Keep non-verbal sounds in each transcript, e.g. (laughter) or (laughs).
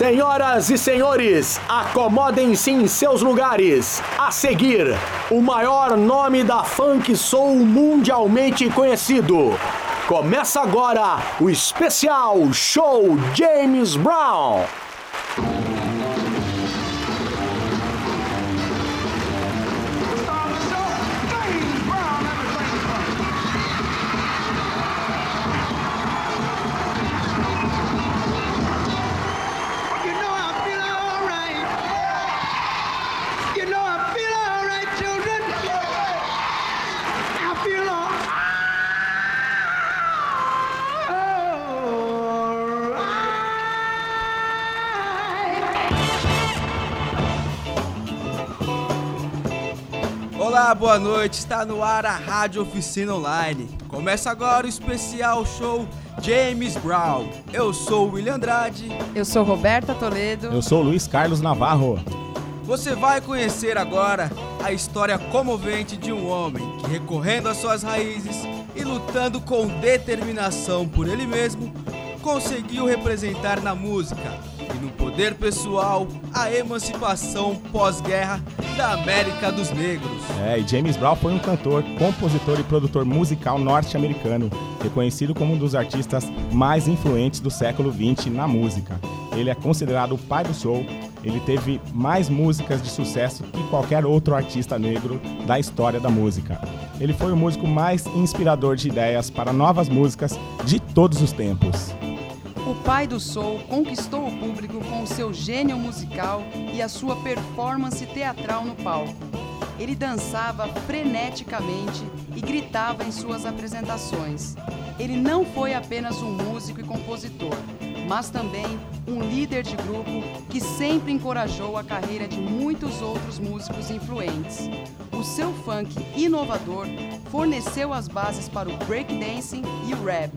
Senhoras e senhores, acomodem-se em seus lugares. A seguir, o maior nome da funk soul mundialmente conhecido. Começa agora o especial Show James Brown. Boa noite. Está no ar a Rádio Oficina Online. Começa agora o especial show James Brown. Eu sou o William Andrade. Eu sou Roberta Toledo. Eu sou Luiz Carlos Navarro. Você vai conhecer agora a história comovente de um homem que, recorrendo às suas raízes e lutando com determinação por ele mesmo, conseguiu representar na música e no poder pessoal a emancipação pós-guerra da América dos Negros. É, e James Brown foi um cantor, compositor e produtor musical norte-americano, reconhecido como um dos artistas mais influentes do século XX na música. Ele é considerado o pai do soul. Ele teve mais músicas de sucesso que qualquer outro artista negro da história da música. Ele foi o músico mais inspirador de ideias para novas músicas de todos os tempos. Pai do soul conquistou o público com o seu gênio musical e a sua performance teatral no palco. Ele dançava freneticamente e gritava em suas apresentações. Ele não foi apenas um músico e compositor, mas também um líder de grupo que sempre encorajou a carreira de muitos outros músicos influentes. O seu funk inovador forneceu as bases para o breakdancing e o rap.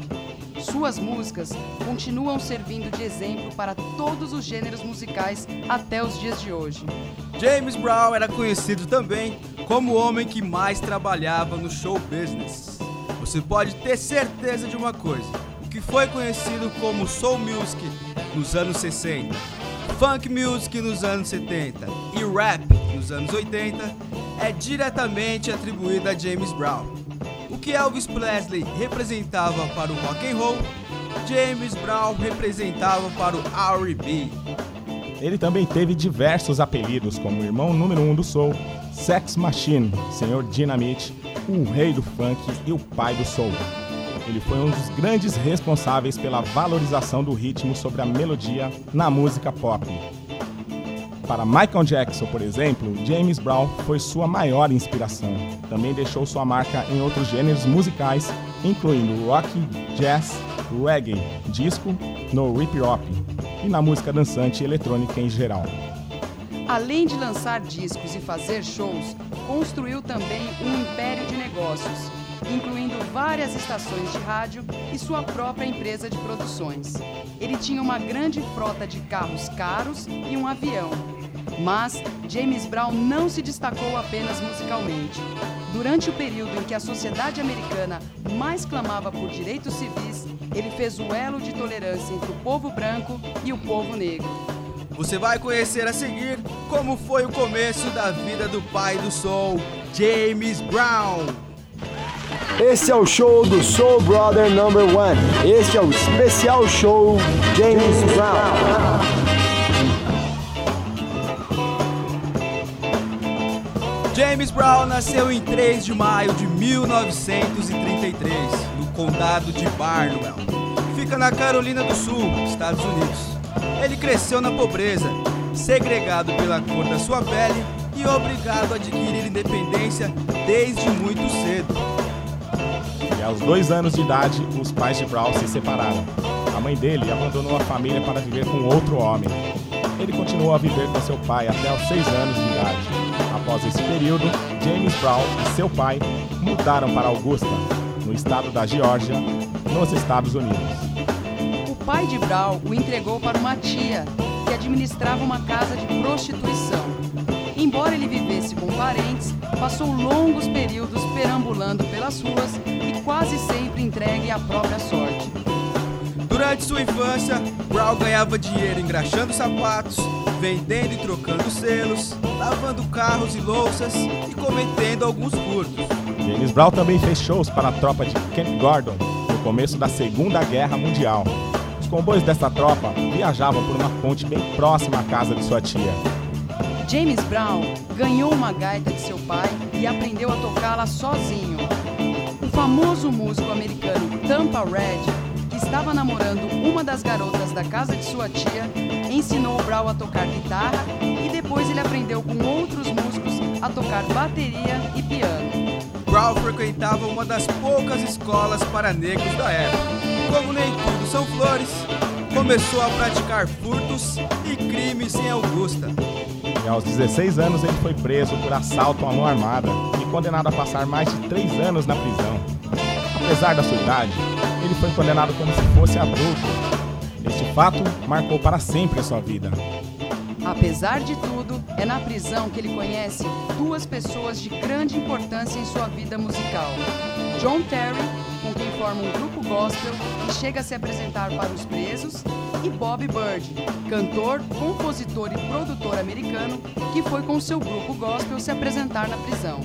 Suas músicas continuam servindo de exemplo para todos os gêneros musicais até os dias de hoje. James Brown era conhecido também como o homem que mais trabalhava no show business. Você pode ter certeza de uma coisa: que foi conhecido como soul music nos anos 60, funk music nos anos 70 e rap nos anos 80 é diretamente atribuído a James Brown. O que Elvis Presley representava para o rock and roll, James Brown representava para o R&B. Ele também teve diversos apelidos, como irmão número 1 um do soul, Sex Machine, Senhor Dynamite, o rei do funk e o pai do soul. Ele foi um dos grandes responsáveis pela valorização do ritmo sobre a melodia na música pop. Para Michael Jackson, por exemplo, James Brown foi sua maior inspiração. Também deixou sua marca em outros gêneros musicais, incluindo rock, jazz, reggae, disco, no hip hop e na música dançante e eletrônica em geral. Além de lançar discos e fazer shows, construiu também um império de negócios, incluindo várias estações de rádio e sua própria empresa de produções. Ele tinha uma grande frota de carros caros e um avião. Mas James Brown não se destacou apenas musicalmente. Durante o período em que a sociedade americana mais clamava por direitos civis, ele fez o elo de tolerância entre o povo branco e o povo negro. Você vai conhecer a seguir como foi o começo da vida do pai do soul, James Brown. Esse é o show do Soul Brother Number One. Este é o especial show James Brown. James Brown nasceu em 3 de maio de 1933, no condado de Barnwell, fica na Carolina do Sul, Estados Unidos. Ele cresceu na pobreza, segregado pela cor da sua pele e obrigado a adquirir independência desde muito cedo. Aos dois anos de idade, os pais de Brown se separaram. A mãe dele abandonou a família para viver com outro homem. Ele continuou a viver com seu pai até os seis anos de idade. Após esse período, James Brown e seu pai mudaram para Augusta, no estado da Geórgia, nos Estados Unidos. O pai de Brown o entregou para uma tia que administrava uma casa de prostituição. Embora ele vivesse com parentes, passou longos períodos perambulando pelas ruas e quase sempre entregue à própria sorte. Durante sua infância, Brown ganhava dinheiro engraxando sapatos, vendendo e trocando selos, lavando carros e louças e cometendo alguns furtos. James Brown também fez shows para a tropa de Camp Gordon no começo da Segunda Guerra Mundial. Os comboios dessa tropa viajavam por uma ponte bem próxima à casa de sua tia. James Brown ganhou uma gaita de seu pai e aprendeu a tocá-la sozinho. O famoso músico americano Tampa Red, que estava namorando uma das garotas da casa de sua tia, ensinou Brown a tocar guitarra e depois ele aprendeu com outros músicos a tocar bateria e piano. Brown frequentava uma das poucas escolas para negros da época. Como nem tudo são flores, começou a praticar furtos e crimes em Augusta. E aos 16 anos ele foi preso por assalto à mão armada e condenado a passar mais de 3 anos na prisão. Apesar da sua idade, ele foi condenado como se fosse adulto. Este fato marcou para sempre a sua vida. Apesar de tudo, é na prisão que ele conhece duas pessoas de grande importância em sua vida musical: John Terry, quem forma um grupo gospel e chega a se apresentar para os presos, e Bob Bird, cantor, compositor e produtor americano, que foi com seu grupo gospel se apresentar na prisão.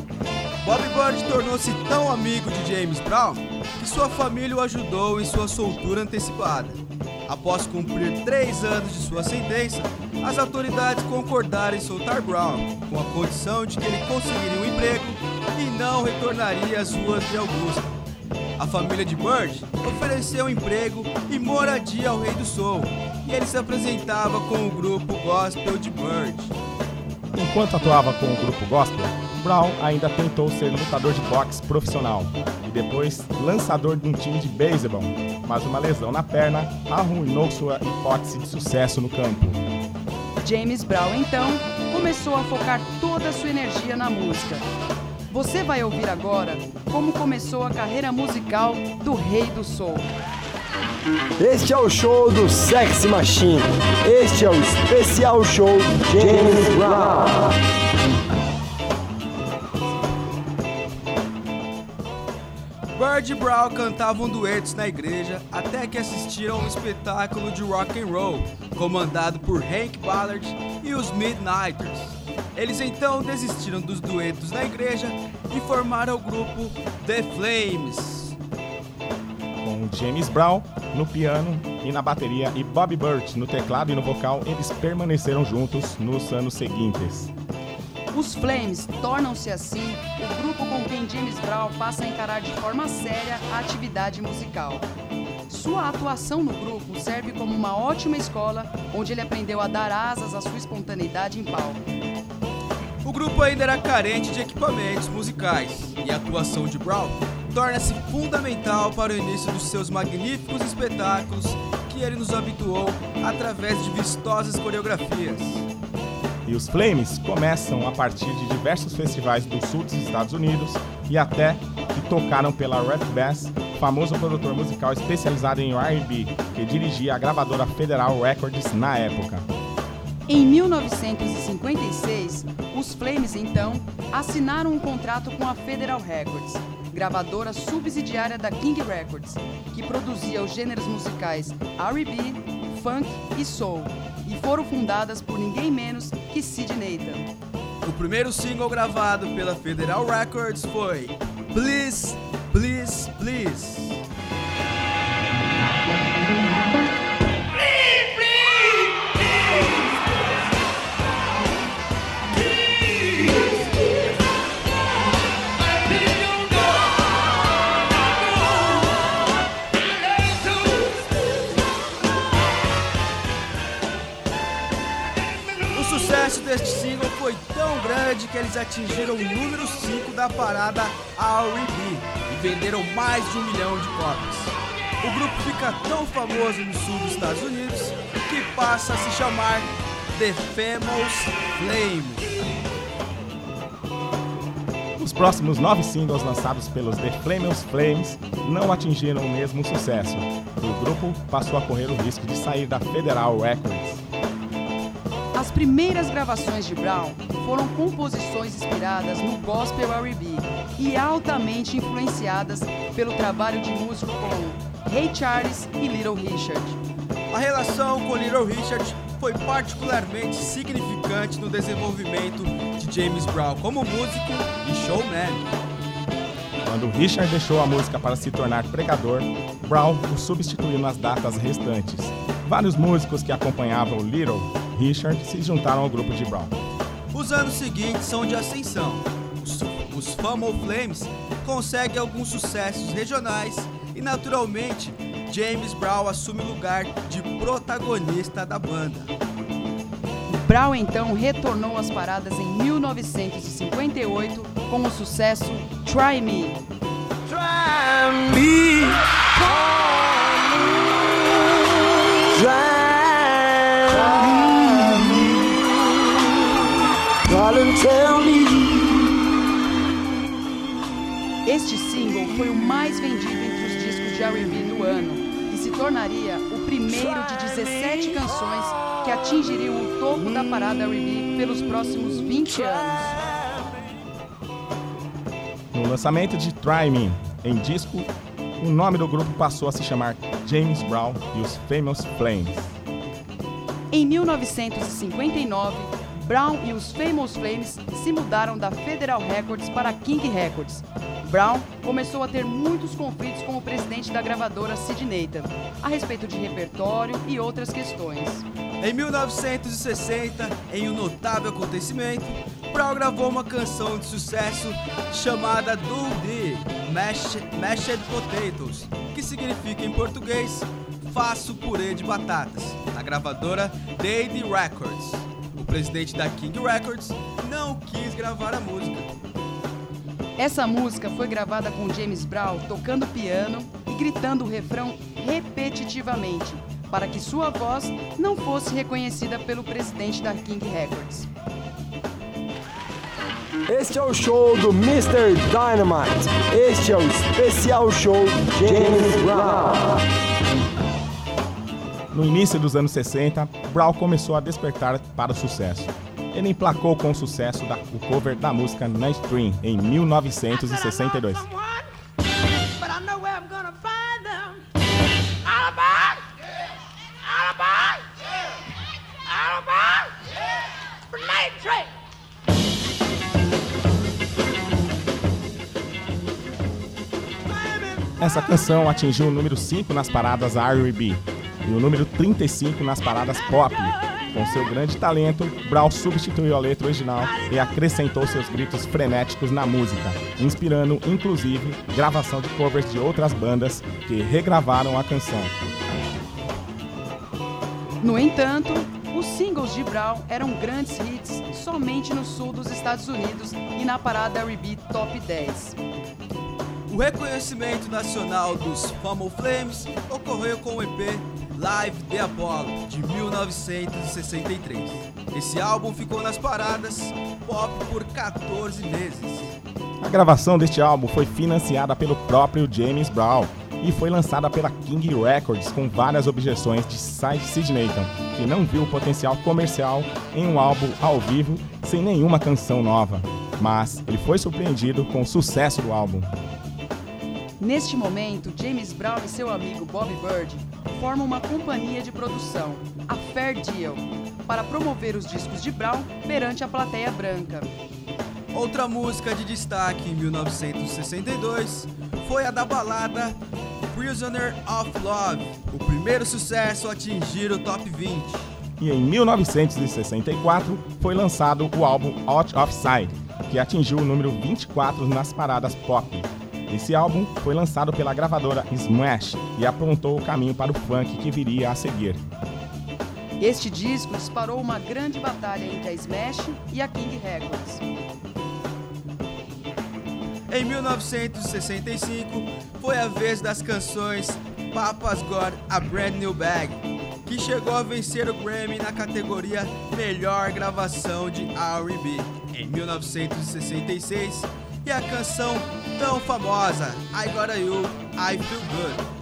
Bob Bird tornou-se tão amigo de James Brown que sua família o ajudou em sua soltura antecipada. Após cumprir três anos de sua sentença, as autoridades concordaram em soltar Brown, com a condição de que ele conseguiria um emprego e não retornaria às ruas de Augusta. A família de Bird ofereceu emprego e moradia ao Rei do Soul, e ele se apresentava com o grupo gospel de Bird. Enquanto atuava com o grupo gospel, Brown ainda tentou ser lutador de boxe profissional e depois lançador de um time de beisebol, mas uma lesão na perna arruinou sua hipótese de sucesso no campo. James Brown então começou a focar toda a sua energia na música. Você vai ouvir agora como começou a carreira musical do Rei do Soul. Este é o show do Sex Machine. Este é o especial show James Brown. Bird e Brown cantavam duetos na igreja até que assistiram a um espetáculo de rock and roll comandado por Hank Ballard e os Midnighters. Eles então desistiram dos duetos na igreja e formaram o grupo The Flames. Com James Brown no piano e na bateria e Bobby Burt no teclado e no vocal, eles permaneceram juntos nos anos seguintes. Os Flames tornam-se assim o grupo com quem James Brown passa a encarar de forma séria a atividade musical. Sua atuação no grupo serve como uma ótima escola onde ele aprendeu a dar asas à sua espontaneidade em palco. O grupo ainda era carente de equipamentos musicais e a atuação de Brown torna-se fundamental para o início dos seus magníficos espetáculos que ele nos habituou através de vistosas coreografias. E os Flames começam a partir de diversos festivais do sul dos Estados Unidos e até que tocaram pela Red Bass, famoso produtor musical especializado em R&B, que dirigia a gravadora Federal Records na época. Em 1956, os Flames então assinaram um contrato com a Federal Records, gravadora subsidiária da King Records, que produzia os gêneros musicais R&B, funk e soul, e foram fundadas por ninguém menos que Sid Nathan. O primeiro single gravado pela Federal Records foi Please, Please, Please. Grande que eles atingiram o número 5 da parada R&B e venderam mais de um milhão de cópias. O grupo fica tão famoso no sul dos Estados Unidos que passa a se chamar The Famous Flames. Os próximos nove singles lançados pelos The Flamers Flames não atingiram o mesmo sucesso, o grupo passou a correr o risco de sair da Federal Records. As primeiras gravações de Brown foram composições inspiradas no gospel R&B e altamente influenciadas pelo trabalho de músico como Ray Charles e Little Richard. A relação com Little Richard foi particularmente significante no desenvolvimento de James Brown como músico e showman. Quando Richard deixou a música para se tornar pregador, Brown o substituiu nas datas restantes. Vários músicos que acompanhavam Little Richard se juntaram ao grupo de Brown. Os anos seguintes são de ascensão. Os, os Famo Flames conseguem alguns sucessos regionais e, naturalmente, James Brown assume o lugar de protagonista da banda. Brown então retornou às paradas em 1958 com o sucesso Try Me. Try me. Try me. Darling, tell me. Este single foi o mais vendido entre os discos de R&B do ano e se tornaria o primeiro de 17 canções que atingiriam o topo da parada R&B pelos próximos 20 anos. No lançamento de Try Me em disco, o nome do grupo passou a se chamar James Brown e os Famous Flames. Em 1959, Brown e os Famous Flames se mudaram da Federal Records para King Records. Brown começou a ter muitos conflitos com o presidente da gravadora Sid Nathan, a respeito de repertório e outras questões. Em 1960, em um notável acontecimento, Brown gravou uma canção de sucesso chamada Do The Mashed, Mashed Potatoes, que significa em português Faço Purê de Batatas, na gravadora Dade Records. O presidente da King Records não quis gravar a música. Essa música foi gravada com James Brown tocando piano e gritando o refrão repetitivamente, para que sua voz não fosse reconhecida pelo presidente da King Records. Este é o show do Mr. Dynamite. Este é o especial show James Brown. No início dos anos 60, Brown começou a despertar para o sucesso. Ele emplacou com o sucesso da, o cover da música Night Dream em 1962. Essa canção atingiu o número 5 nas paradas R&B e o número 35 nas paradas pop. Com seu grande talento, Brown substituiu a letra original e acrescentou seus gritos frenéticos na música, inspirando inclusive gravação de covers de outras bandas que regravaram a canção. No entanto, os singles de Brown eram grandes hits somente no sul dos Estados Unidos e na parada R&B Top 10. O reconhecimento nacional dos Famo Flames ocorreu com o EP Live The Apollo, de 1963. Esse álbum ficou nas paradas pop por 14 meses. A gravação deste álbum foi financiada pelo próprio James Brown e foi lançada pela King Records com várias objeções de Sid Nathan, que não viu o potencial comercial em um álbum ao vivo sem nenhuma canção nova. Mas ele foi surpreendido com o sucesso do álbum. Neste momento, James Brown e seu amigo Bob Bird formam uma companhia de produção, a Fair Deal, para promover os discos de Brown perante a plateia branca. Outra música de destaque em 1962 foi a da balada Prisoner of Love, o primeiro sucesso a atingir o top 20. E em 1964 foi lançado o álbum Out of Sight, que atingiu o número 24 nas paradas pop. Esse álbum foi lançado pela gravadora Smash e apontou o caminho para o funk que viria a seguir. Este disco disparou uma grande batalha entre a Smash e a King Records. Em 1965, foi a vez das canções Papa's Got a Brand New Bag, que chegou a vencer o Grammy na categoria Melhor Gravação de R&B. Em 1966, e a canção tão famosa I Got You, I Feel Good.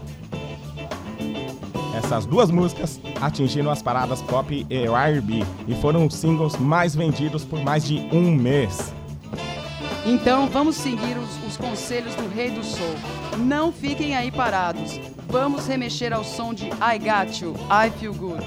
Essas duas músicas atingiram as paradas pop e R&B e foram os singles mais vendidos por mais de um mês. Então vamos seguir os, os conselhos do Rei do Soul. Não fiquem aí parados. Vamos remexer ao som de I Got You, I Feel Good.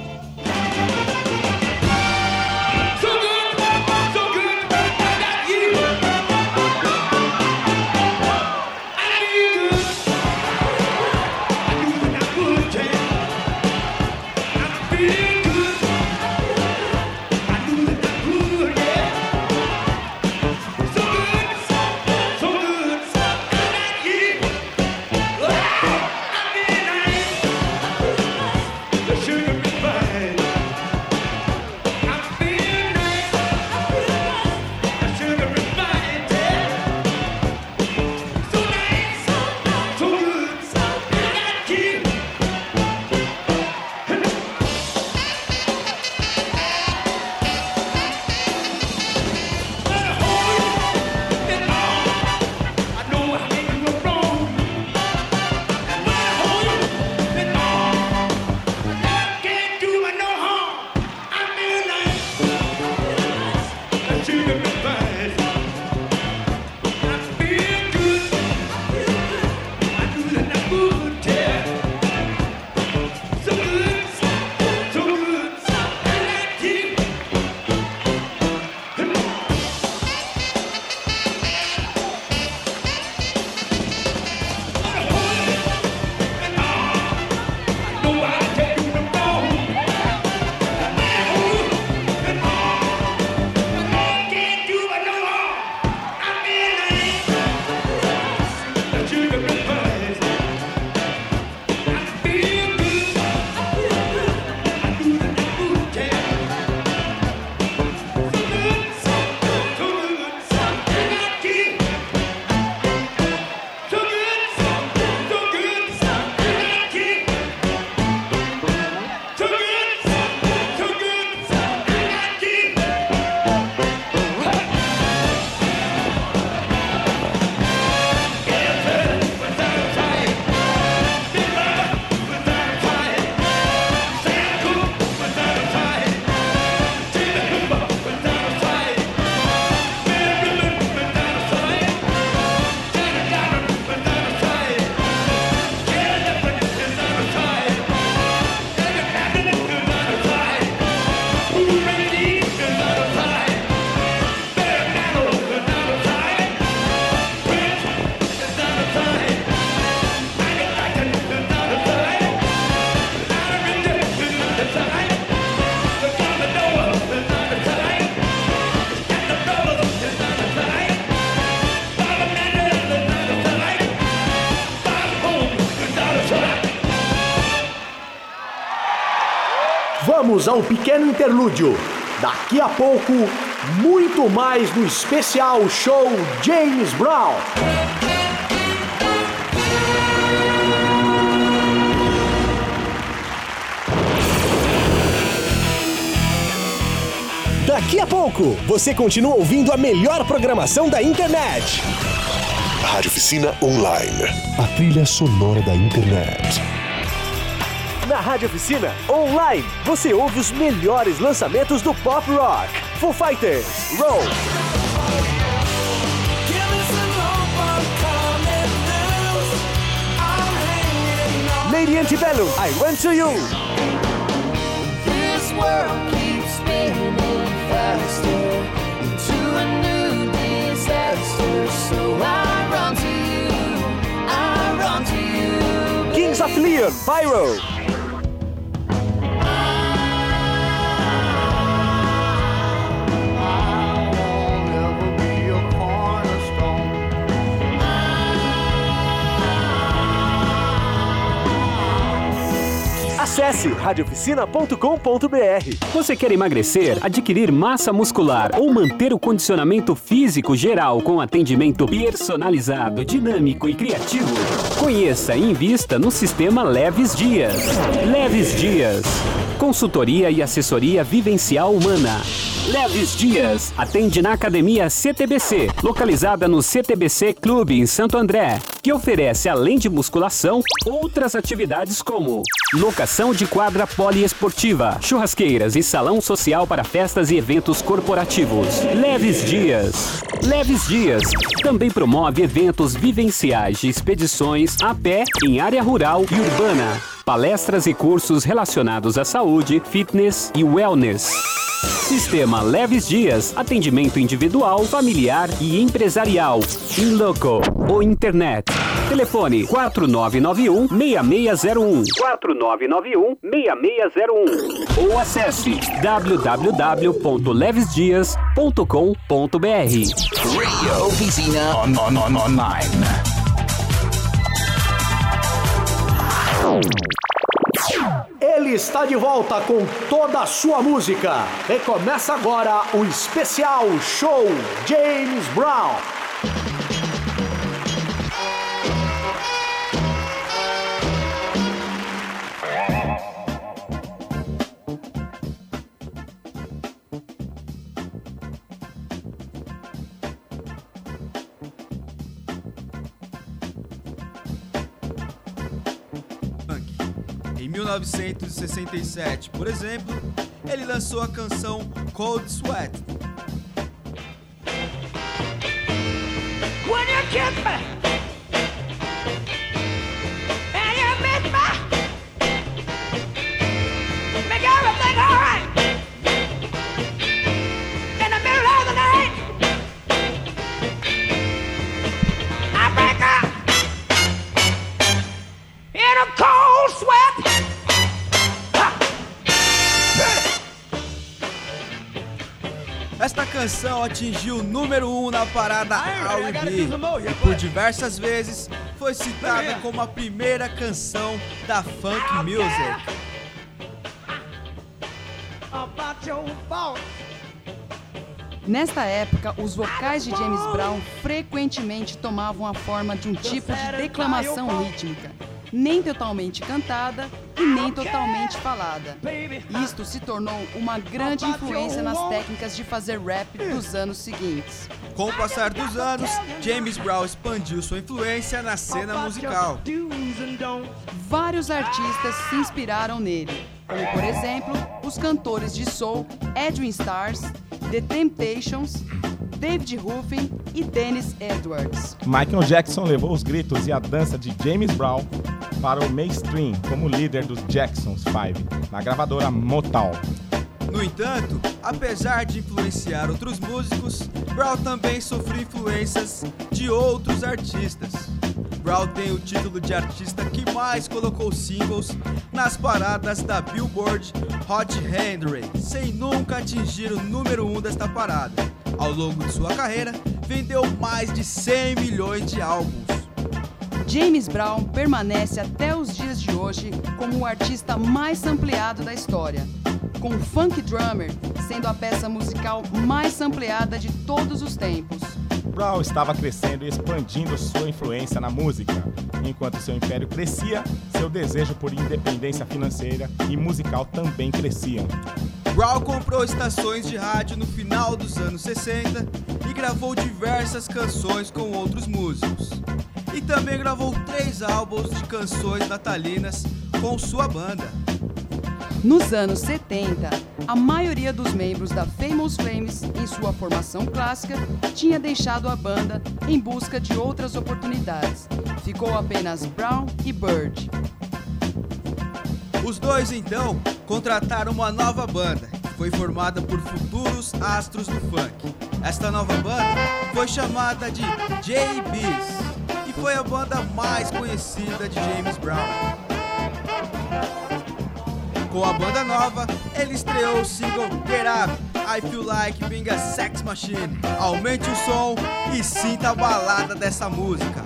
Vamos ao pequeno interlúdio. Daqui a pouco, muito mais do especial show James Brown. Daqui a pouco, você continua ouvindo a melhor programação da internet. Rádio Oficina Online. A trilha sonora da internet. Na Rádio Oficina Online, você ouve os melhores lançamentos do pop rock. Foo Fighters, Roll. Lady Antebellum, I Run To You. This world keeps spinning faster into a new disaster. So I run to you, I run to you. Kings of Leon, Pyro. Acesse radioficina.com.br. Você quer emagrecer, adquirir massa muscular ou manter o condicionamento físico geral com atendimento personalizado, dinâmico e criativo? Conheça e invista no sistema Leves Dias. Leves Dias. Consultoria e assessoria vivencial humana. Leves Dias. Atende na Academia CTBC, localizada no CTBC Clube em Santo André, que oferece, além de musculação, outras atividades como Locação de quadra poliesportiva, churrasqueiras e salão social para festas e eventos corporativos. Leves Dias. Leves Dias também promove eventos vivenciais de expedições a pé em área rural e urbana, palestras e cursos relacionados à saúde, fitness e wellness. Sistema Leves Dias, atendimento individual, familiar e empresarial. In loco ou internet. Telefone 4991 6601 4991 6601 ou acesse www.levesdias.com.br. Radio Oficina On, on, on, online. Ele está de volta com toda a sua música. Recomeça agora o especial show James Brown. 1967, por exemplo, ele lançou a canção Cold Sweat. When you kiss me canção atingiu o número 1 um na parada R&B e por diversas vezes foi citada como a primeira canção da funk music. Nesta época, os vocais de James Brown frequentemente tomavam a forma de um tipo de declamação rítmica, nem totalmente cantada e nem totalmente falada. Isto se tornou uma grande influência nas técnicas de fazer rap dos anos seguintes. Com o passar dos anos, James Brown expandiu sua influência na cena musical. Vários artistas se inspiraram nele, como por exemplo os cantores de soul Edwin Stars, The Temptations, David Ruffin e Dennis Edwards. Michael Jackson levou os gritos e a dança de James Brown para o mainstream como líder dos Jacksons 5 na gravadora Motown. No entanto, apesar de influenciar outros músicos, Brown também sofreu influências de outros artistas. Brown tem o título de artista que mais colocou singles nas paradas da Billboard Hot 100, sem nunca atingir o número 1 um desta parada. Ao longo de sua carreira, vendeu mais de 100 milhões de álbuns. James Brown permanece até os dias de hoje como o artista mais ampliado da história, com Funk Drummer sendo a peça musical mais ampliada de todos os tempos. Brown estava crescendo e expandindo sua influência na música. Enquanto seu império crescia, seu desejo por independência financeira e musical também cresciam. Brown comprou estações de rádio no final dos anos 60 e gravou diversas canções com outros músicos. E também gravou três álbuns de canções natalinas com sua banda. Nos anos 70, a maioria dos membros da Famous Flames, em sua formação clássica, tinha deixado a banda em busca de outras oportunidades. Ficou apenas Brown e Bird. Os dois então contrataram uma nova banda, que foi formada por futuros astros do funk. Esta nova banda foi chamada de JBs e foi a banda mais conhecida de James Brown. Com a banda nova, ele estreou o single Get Up, I Feel Like Being a Sex Machine. Aumente o som e sinta a balada dessa música.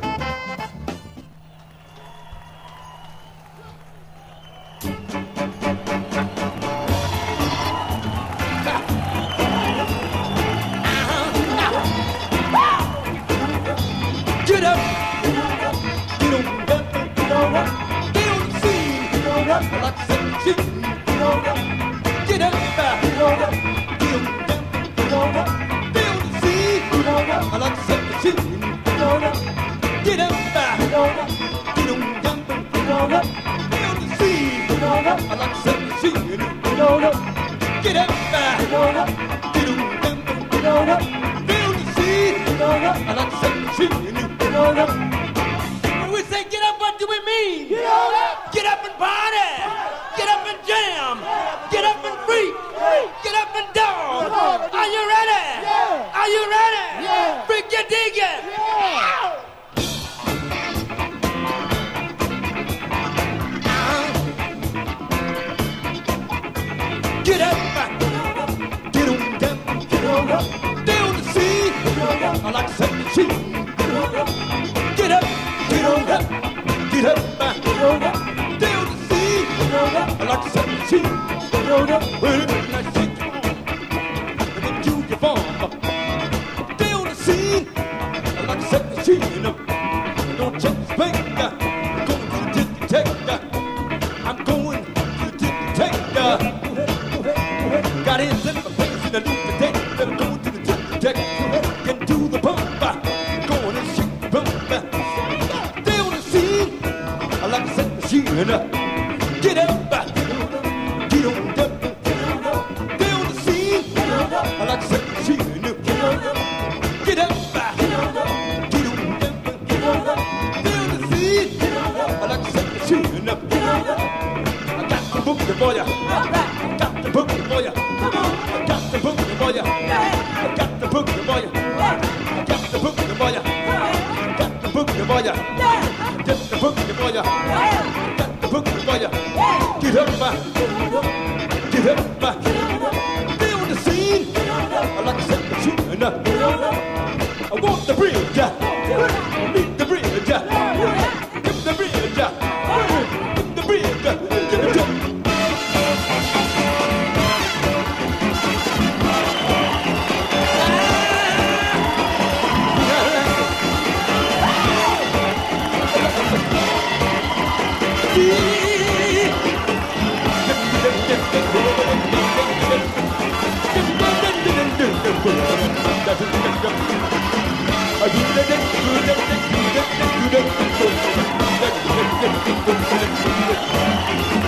dig it? Get up, get on down, get on up, down the sea. I like to set the sea. Get up, get on up, get up, get on up, down the sea. I like to set the sea. boya. Get the boogie boya. Get the boogie boya. Get up, get up, get up. The scene. I like to set the tune. I want the real. Yeah. Thank you.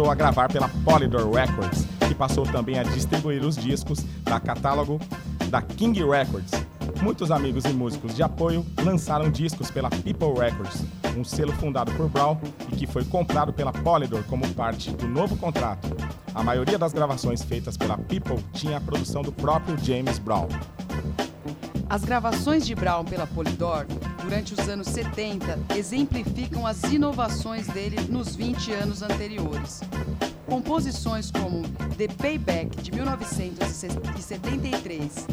Começou a gravar pela Polydor Records, que passou também a distribuir os discos da catálogo da King Records. Muitos amigos e músicos de apoio lançaram discos pela People Records, um selo fundado por Brown e que foi comprado pela Polydor como parte do novo contrato. A maioria das gravações feitas pela People tinha a produção do próprio James Brown. As gravações de Brown pela Polydor durante os anos 70 exemplificam as inovações dele nos 20 anos anteriores. Composições como The Payback de 1973,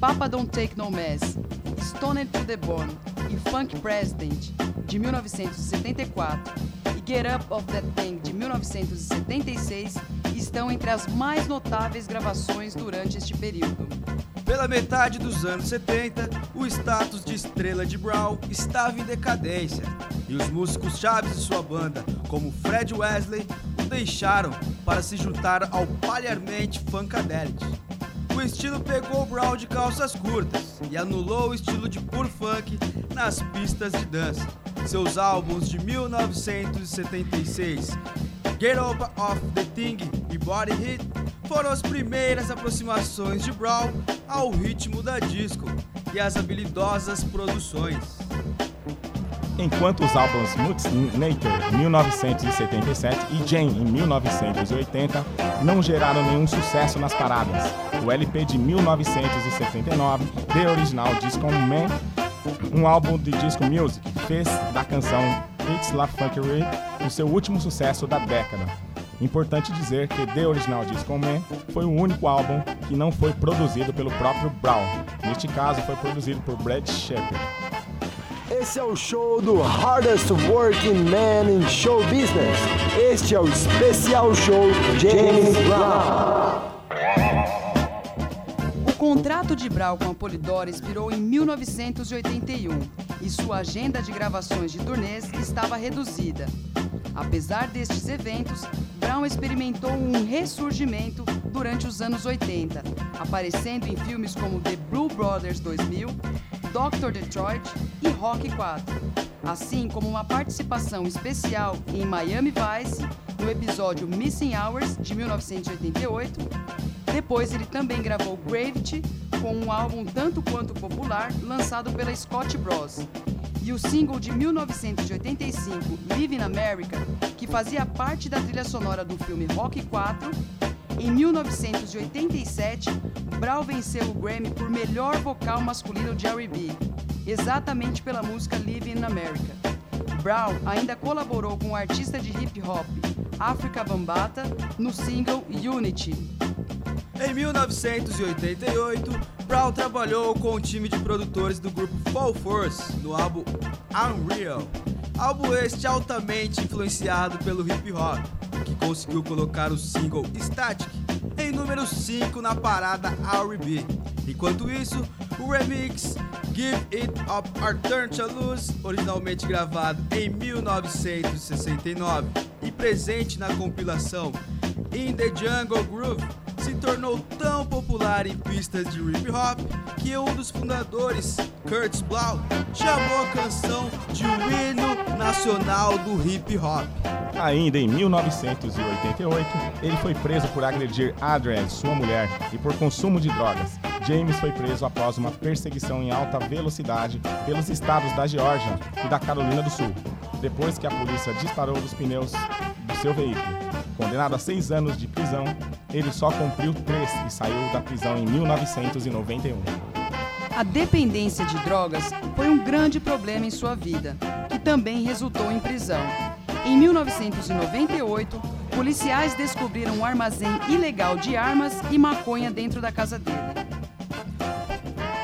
Papa Don't Take No Mess, Stoned to the Bone e Funk President de 1974 e Get Up of That Thing de 1976 estão entre as mais notáveis gravações durante este período. Pela metade dos anos 70, o status de estrela de Brown estava em decadência e os músicos chaves de sua banda, como Fred Wesley, o deixaram para se juntar ao palharmente Funkadelic. O estilo pegou Brown de calças curtas e anulou o estilo de pur funk nas pistas de dança. Seus álbuns de 1976, Get Up Off the Thing e Body Hit, foram as primeiras aproximações de Brown ao ritmo da disco e às habilidosas produções. Enquanto os álbuns em 1977 e Jane em 1980 não geraram nenhum sucesso nas paradas, o LP de 1979, The Original Disco Man, um álbum de disco music, fez da canção It's La Funkery o seu último sucesso da década. Importante dizer que The Original Disco Man foi o único álbum que não foi produzido pelo próprio Brown. Neste caso, foi produzido por Brad Shepard. Esse é o show do Hardest Working Man in Show Business. Este é o especial show James Brown. Contrato de Brown com a Polydor expirou em 1981 e sua agenda de gravações de turnês estava reduzida. Apesar destes eventos, Brown experimentou um ressurgimento durante os anos 80, aparecendo em filmes como The Blue Brothers 2000, Dr. Detroit e Rock 4, assim como uma participação especial em Miami Vice no episódio Missing Hours de 1988. Depois ele também gravou Gravity com um álbum tanto quanto popular lançado pela Scott Bros. E o single de 1985, Live in America, que fazia parte da trilha sonora do filme Rock 4. Em 1987, Brown venceu o Grammy por melhor vocal masculino de R&B, exatamente pela música Live in America. Brown ainda colaborou com o artista de hip hop Africa Bambata no single Unity. Em 1988, Brown trabalhou com o time de produtores do grupo Fall Force no álbum Unreal. Álbum este altamente influenciado pelo hip hop, que conseguiu colocar o single Static em número 5 na parada R&B. Enquanto isso, o remix Give It Up or Turn to Lose, originalmente gravado em 1969 e presente na compilação In the Jungle Groove, se tornou tão popular em pistas de hip hop que um dos fundadores, Curtis Blau, chamou a canção de o hino nacional do hip hop. Ainda em 1988, ele foi preso por agredir Adrienne, sua mulher, e por consumo de drogas. James foi preso após uma perseguição em alta velocidade pelos estados da Geórgia e da Carolina do Sul, depois que a polícia disparou dos pneus do seu veículo. Condenado a seis anos de prisão, ele só cumpriu três e saiu da prisão em 1991. A dependência de drogas foi um grande problema em sua vida, que também resultou em prisão. Em 1998, policiais descobriram um armazém ilegal de armas e maconha dentro da casa dele.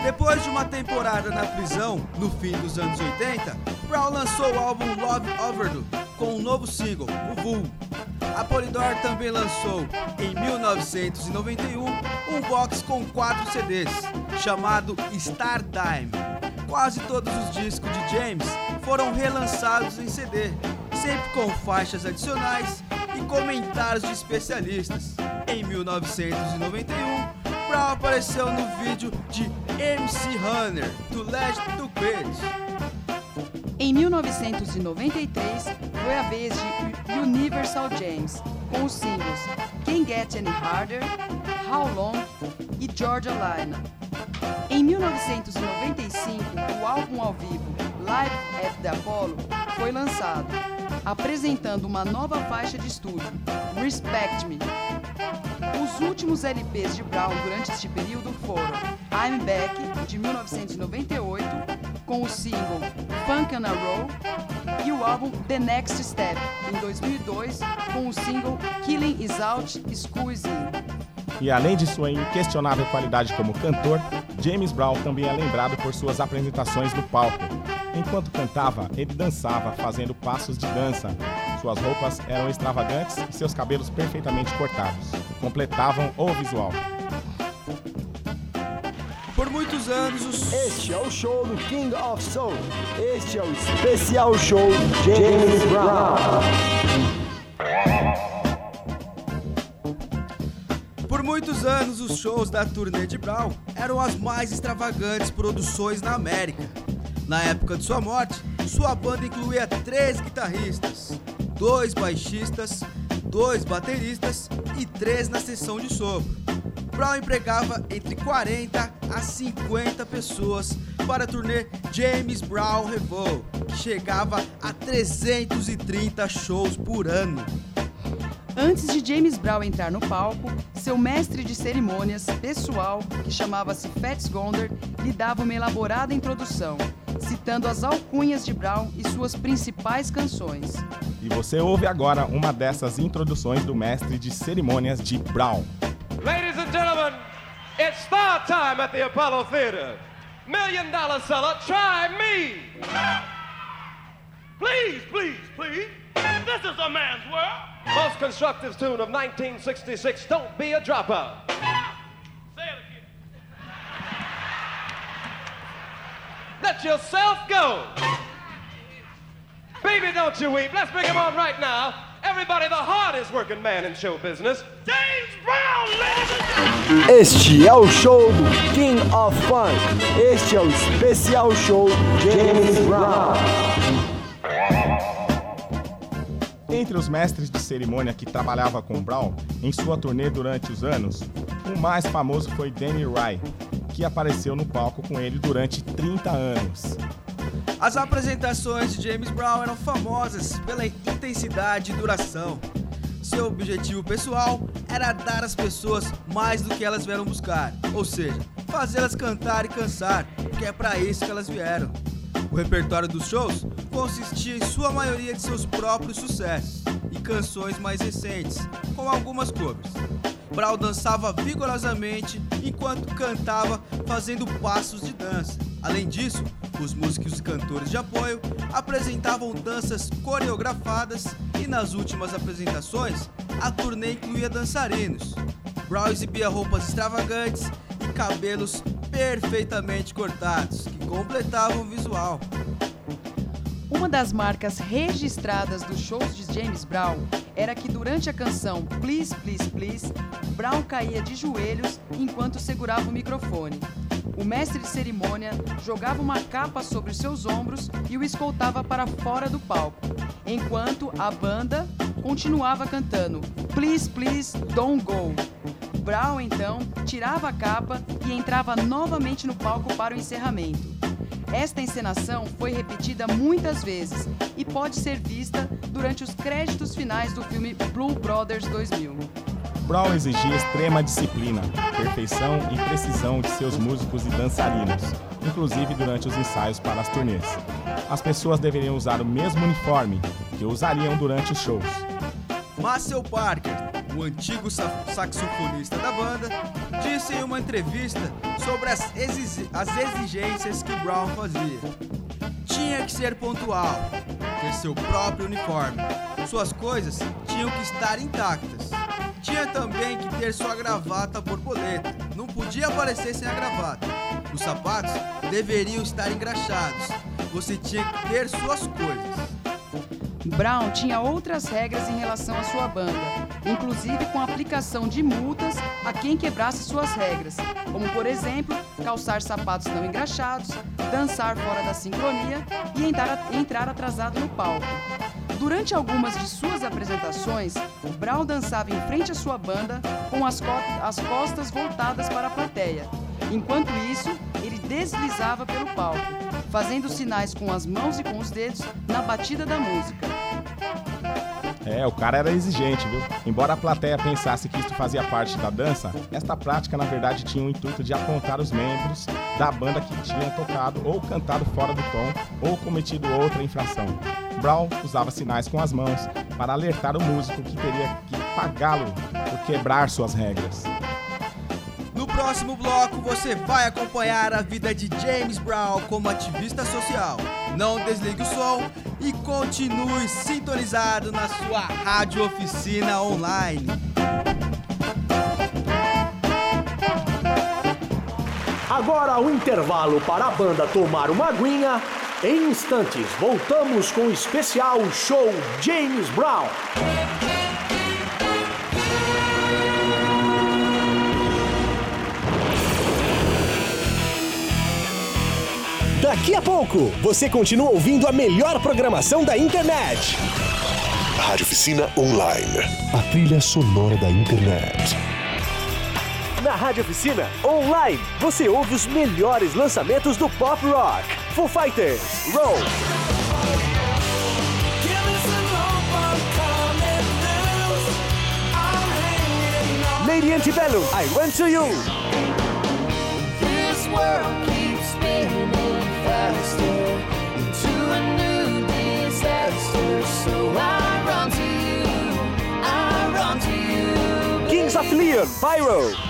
Depois de uma temporada na prisão, no fim dos anos 80, Brown lançou o álbum Love Overdue com um novo single, o Vul. A Polydor também lançou, em 1991, um box com quatro CDs, chamado Star Time. Quase todos os discos de James foram relançados em CD, sempre com faixas adicionais e comentários de especialistas. Em 1991, Brown apareceu no vídeo de MC Hunter, do Legend do Quid. Em 1993, foi a vez de Universal James, com os singles Can't Get Any Harder, How Long e Georgia Line. Em 1995, o álbum ao vivo Live at the Apollo foi lançado, apresentando uma nova faixa de estúdio, Respect Me. Os últimos LPs de Brown durante este período foram I'm Back, de 1998, com o single Funk on a Roll, e o álbum The Next Step, em 2002, com o single Killing Is Out, School Is In. E além de sua inquestionável qualidade como cantor, James Brown também é lembrado por suas apresentações no palco. Enquanto cantava, ele dançava, fazendo passos de dança. Suas roupas eram extravagantes e seus cabelos perfeitamente cortados. Completavam o visual. Por muitos anos, os... Este é o show do King of Soul. Este é o especial show James Brown. Por muitos anos, os shows da turnê de Brown eram as mais extravagantes produções na América. Na época de sua morte, sua banda incluía três guitarristas, dois baixistas, dois bateristas e três na sessão de sopro. Brown empregava entre 40 a 50 pessoas para a turnê James Brown Revolt, que chegava a 330 shows por ano. Antes de James Brown entrar no palco, seu mestre de cerimônias pessoal, que chamava-se Fats Gonder, lhe dava uma elaborada introdução, citando as alcunhas de Brown e suas principais canções. E você ouve agora uma dessas introduções do mestre de cerimônias de Brown. Ladies and it's star time at the Apollo Theater. Million dollar seller, try me. Please, please, please. This is a man's world. Most constructive tune of 1966, Don't Be a Dropout. Say it again. Let yourself go. Baby, don't you weep. Let's bring him on right now. Everybody, the hardest working man in show business, James Brown, ladies and gentlemen. Este é o show do King of Funk. Este é o especial show James Brown. Entre os mestres de cerimônia que trabalhava com Brown em sua turnê durante os anos, o mais famoso foi Danny Rye, que apareceu no palco com ele durante 30 anos. As apresentações de James Brown eram famosas pela intensidade e duração. Seu objetivo pessoal era dar às pessoas mais do que elas vieram buscar, ou seja, fazê-las cantar e cansar, porque é para isso que elas vieram. O repertório dos shows consistia em sua maioria de seus próprios sucessos e canções mais recentes, com algumas covers. Brown dançava vigorosamente enquanto cantava, fazendo passos de dança. Além disso, os músicos e cantores de apoio apresentavam danças coreografadas e nas últimas apresentações, a turnê incluía dançarinos. Brown exibia roupas extravagantes e cabelos perfeitamente cortados, que completavam o visual. Uma das marcas registradas dos shows de James Brown era que durante a canção Please, Please, Please, Brown caía de joelhos enquanto segurava o microfone. O mestre de cerimônia jogava uma capa sobre seus ombros e o escoltava para fora do palco, enquanto a banda continuava cantando Please, Please, Don't Go. Brown então tirava a capa e entrava novamente no palco para o encerramento. Esta encenação foi repetida muitas vezes e pode ser vista durante os créditos finais do filme Blue Brothers 2000. Brown exigia extrema disciplina, perfeição e precisão de seus músicos e dançarinos, inclusive durante os ensaios para as turnês. As pessoas deveriam usar o mesmo uniforme que usariam durante os shows. Marcel Parker, o antigo sa- saxofonista da banda, disse em uma entrevista sobre as, as exigências que Brown fazia. Tinha que ser pontual, ter seu próprio uniforme. Suas coisas tinham que estar intactas. Tinha também que ter sua gravata borboleta. Não podia aparecer sem a gravata. Os sapatos deveriam estar engraxados. Você tinha que ter suas coisas. Brown tinha outras regras em relação à sua banda, inclusive com a aplicação de multas a quem quebrasse suas regras, como por exemplo, calçar sapatos não engraxados, dançar fora da sincronia e entrar, entrar atrasado no palco. Durante algumas de suas apresentações, o Brown dançava em frente à sua banda com as, co as costas voltadas para a plateia. Enquanto isso, ele deslizava pelo palco, fazendo sinais com as mãos e com os dedos na batida da música. É, o cara era exigente, viu? Embora a plateia pensasse que isso fazia parte da dança, esta prática na verdade tinha o intuito de apontar os membros da banda que tinham tocado ou cantado fora do tom ou cometido outra infração. Brown usava sinais com as mãos para alertar o músico que teria que pagá-lo por quebrar suas regras. No próximo bloco você vai acompanhar a vida de James Brown como ativista social. Não desligue o som e continue sintonizado na sua rádio oficina online. Agora o intervalo para a banda tomar uma aguinha. Em instantes, voltamos com o especial show James Brown. Daqui a pouco, você continua ouvindo a melhor programação da internet. Rádio Oficina Online. A trilha sonora da internet. Na Rádio Oficina Online, você ouve os melhores lançamentos do pop rock. Foo Fighters, Roll. Lady Antebellum, I Went To You. This world keeps spinning faster into a new disaster. So I run to you, I run to you. Kings of Leon, Pyro.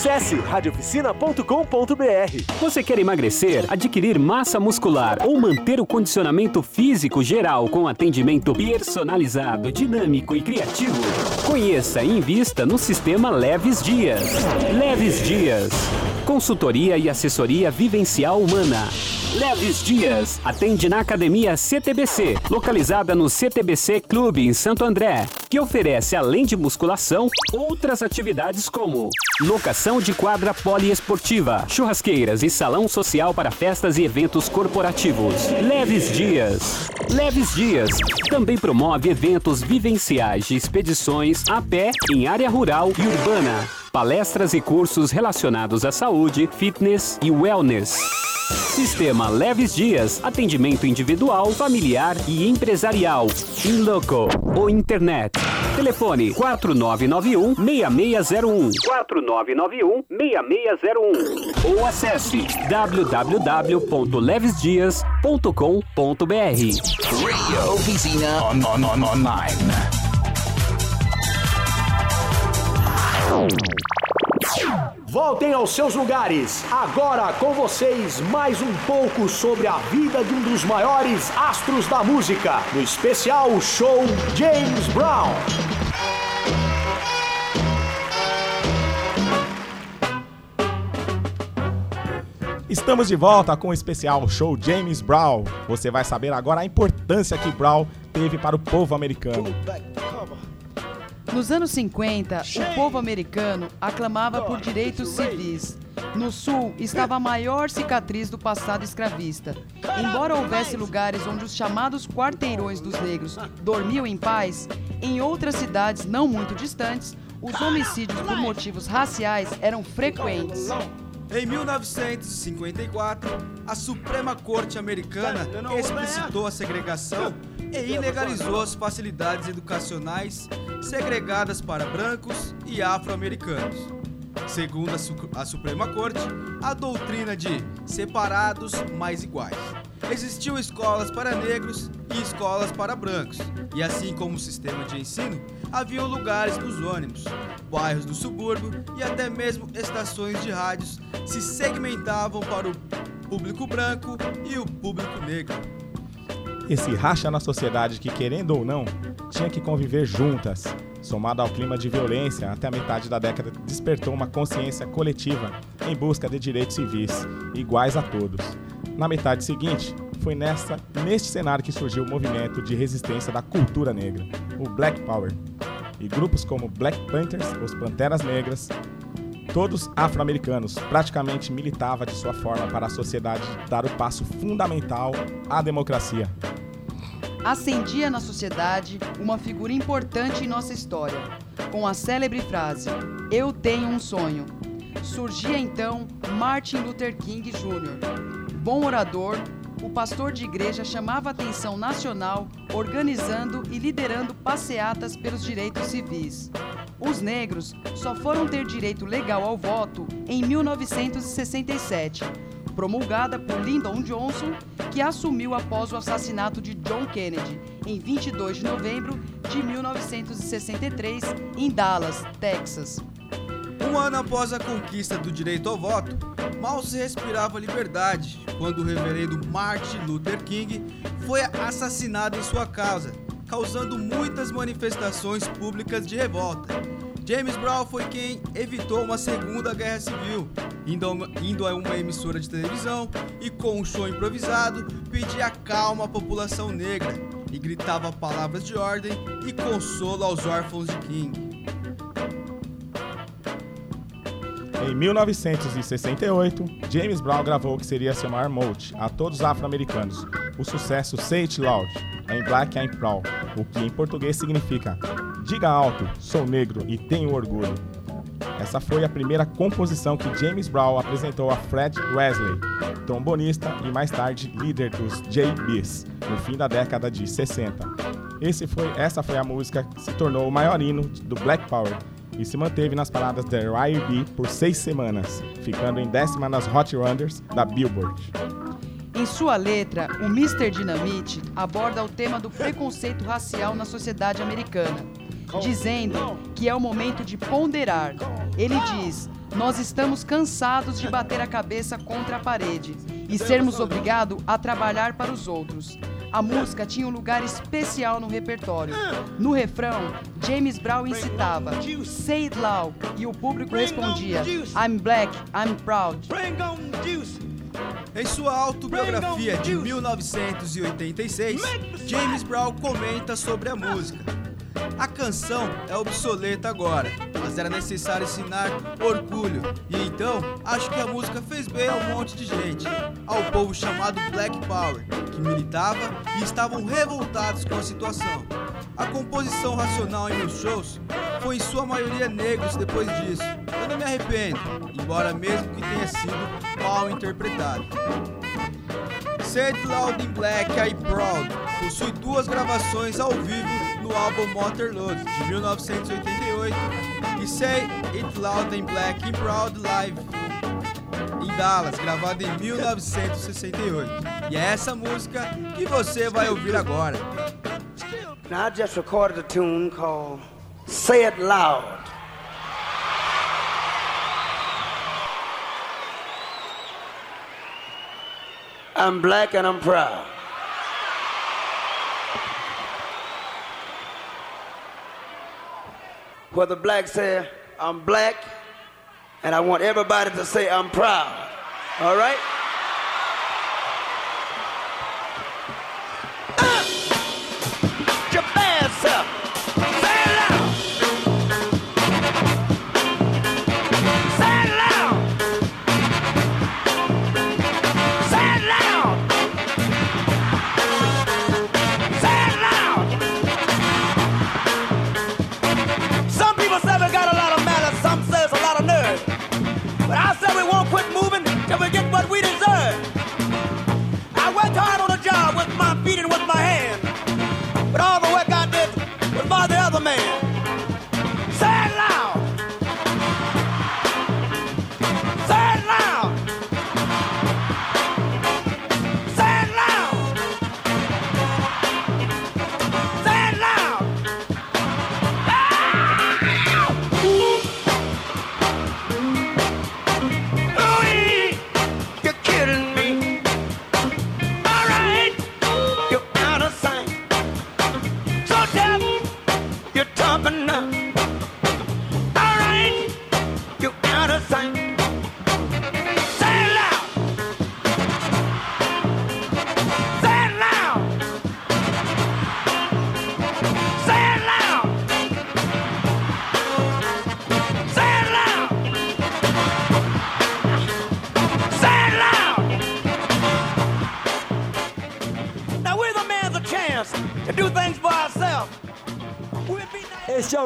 Acesse radioficina.com.br. Você quer emagrecer, adquirir massa muscular ou manter o condicionamento físico geral com atendimento personalizado, dinâmico e criativo? Conheça e invista no sistema Leves Dias. Leves Dias. Consultoria e assessoria vivencial humana. Leves Dias. Atende na Academia CTBC, localizada no CTBC Clube em Santo André, que oferece, além de musculação, outras atividades como locação de quadra poliesportiva, churrasqueiras e salão social para festas e eventos corporativos. Leves Dias. Leves Dias também promove eventos vivenciais de expedições a pé em área rural e urbana, palestras e cursos relacionados à saúde, fitness e wellness. Sistema Leves Dias, atendimento individual, familiar e empresarial. In loco ou internet. Telefone 4991 6601 4991 6601 ou acesse www.levesdias.com.br. Radio Oficina on, on, on, online. Voltem aos seus lugares. Agora com vocês mais um pouco sobre a vida de um dos maiores astros da música, no especial show James Brown. Estamos de volta com o especial show James Brown. Você vai saber agora a importância que Brown teve para o povo americano. Nos anos 50, o povo americano aclamava por direitos civis. No sul estava a maior cicatriz do passado escravista. Embora houvesse lugares onde os chamados quarteirões dos negros dormiam em paz, em outras cidades não muito distantes, os homicídios por motivos raciais eram frequentes. Em 1954, a Suprema Corte Americana explicitou a segregação e ilegalizou as facilidades educacionais segregadas para brancos e afro-americanos. Segundo a, Su a Suprema Corte, a doutrina de separados mais iguais. Existiam escolas para negros e escolas para brancos, e assim como o sistema de ensino, haviam lugares nos ônibus, bairros do subúrbio e até mesmo estações de rádios se segmentavam para o público branco e o público negro. Esse racha na sociedade que, querendo ou não, tinha que conviver juntas, somado ao clima de violência até a metade da década, despertou uma consciência coletiva em busca de direitos civis iguais a todos. Na metade seguinte, foi nessa, neste cenário que surgiu o movimento de resistência da cultura negra, o Black Power. E grupos como Black Panthers, os Panteras Negras, todos afro-americanos, praticamente militava de sua forma para a sociedade dar o passo fundamental à democracia. Ascendia na sociedade uma figura importante em nossa história, com a célebre frase: Eu tenho um sonho. Surgia então Martin Luther King Jr., bom orador, o pastor de igreja chamava atenção nacional, organizando e liderando passeatas pelos direitos civis. Os negros só foram ter direito legal ao voto em 1967, promulgada por Lyndon Johnson, que assumiu após o assassinato de John Kennedy em 22 de novembro de 1963 em Dallas, Texas. Um ano após a conquista do direito ao voto, mal se respirava liberdade quando o reverendo Martin Luther King foi assassinado em sua casa, causando muitas manifestações públicas de revolta. James Brown foi quem evitou uma segunda guerra civil, indo a uma, emissora de televisão e, com um show improvisado, pedia calma à população negra e gritava palavras de ordem e consolo aos órfãos de King. Em 1968, James Brown gravou o que seria seu maior mote a todos os afro-americanos, o sucesso Say It Loud, em Black I'm Proud, o que em português significa Diga alto, sou negro e tenho orgulho. Essa foi a primeira composição que James Brown apresentou a Fred Wesley, trombonista e mais tarde líder dos JBs, no fim da década de 60. Esse foi, essa foi a música que se tornou o maior hino do Black Power e se manteve nas paradas da R&B por seis semanas, ficando em décima nas Hot Runners da Billboard. Em sua letra, o Mr. Dynamite aborda o tema do preconceito racial na sociedade americana, dizendo que é o momento de ponderar. Ele diz: Nós estamos cansados de bater a cabeça contra a parede e sermos obrigados a trabalhar para os outros. A música tinha um lugar especial no repertório. No refrão, James Brown incitava Say it loud e o público respondia I'm black, I'm proud. Em sua autobiografia de 1986, James Brown comenta sobre a música. A canção é obsoleta agora, mas era necessário ensinar orgulho. E então, acho que a música fez bem a um monte de gente, ao povo chamado Black Power, que militava e estavam revoltados com a situação. A composição racional em meus shows foi em sua maioria negros depois disso. Eu não me arrependo, embora mesmo que tenha sido mal interpretado. Say It Loud in Black I Proud possui duas gravações ao vivo no álbum Motorload de 1988 e Say It Loud in Black and Proud Live em Dallas, gravado em 1968. E é essa música que você vai ouvir agora. Now I just recorded a tune called Say It Loud. I'm black and I'm proud. Where the black say, I'm black, and I want everybody to say, I'm proud. All right? abrazo.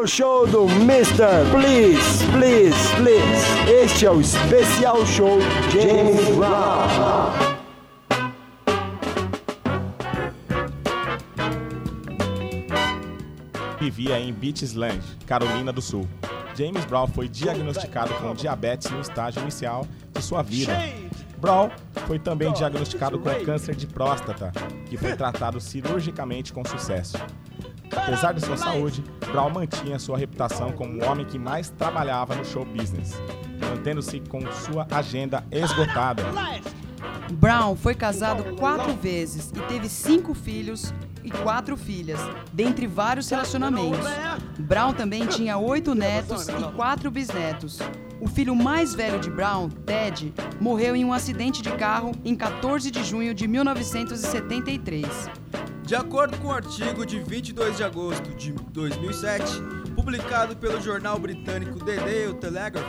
O show do Mr. Please, Please, Please. Este é o especial show James Brown. Vivia em Beachland, Carolina do Sul. James Brown foi diagnosticado com diabetes no estágio inicial de sua vida. Brown foi também diagnosticado com câncer de próstata, que foi tratado cirurgicamente com sucesso. Apesar de sua saúde, Brown mantinha sua reputação como o homem que mais trabalhava no show business, mantendo-se com sua agenda esgotada. Brown foi casado quatro vezes e teve cinco filhos e quatro filhas, dentre vários relacionamentos. Brown também tinha oito netos e quatro bisnetos. O filho mais velho de Brown, Ted, morreu em um acidente de carro em 14 de junho de 1973. De acordo com o um artigo de 22 de agosto de 2007, publicado pelo jornal britânico The Daily Telegraph,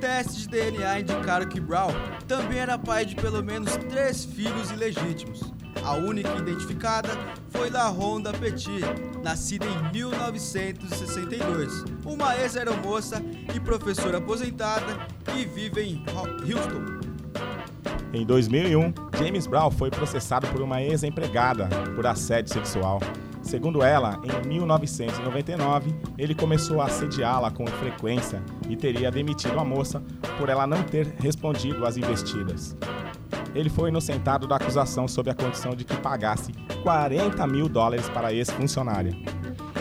testes de DNA indicaram que Brown também era pai de pelo menos três filhos ilegítimos. A única identificada foi La Ronda Petit, nascida em 1962, uma ex-aeromoça e professora aposentada que vive em Houston. Em 2001, James Brown foi processado por uma ex-empregada por assédio sexual. Segundo ela, em 1999, ele começou a assediá-la com frequência e teria demitido a moça por ela não ter respondido às investidas. Ele foi inocentado da acusação sob a condição de que pagasse 40 mil dólares para a ex-funcionária.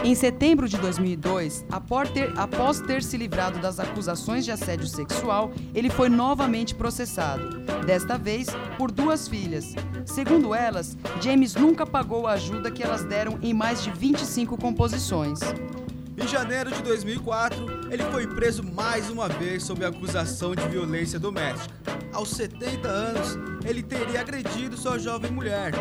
Em setembro de 2002, após ter, se livrado das acusações de assédio sexual, ele foi novamente processado, desta vez por duas filhas. Segundo elas, James nunca pagou a ajuda que elas deram em mais de 25 composições. Em janeiro de 2004, ele foi preso mais uma vez sob acusação de violência doméstica. Aos 70 anos, ele teria agredido sua jovem mulher,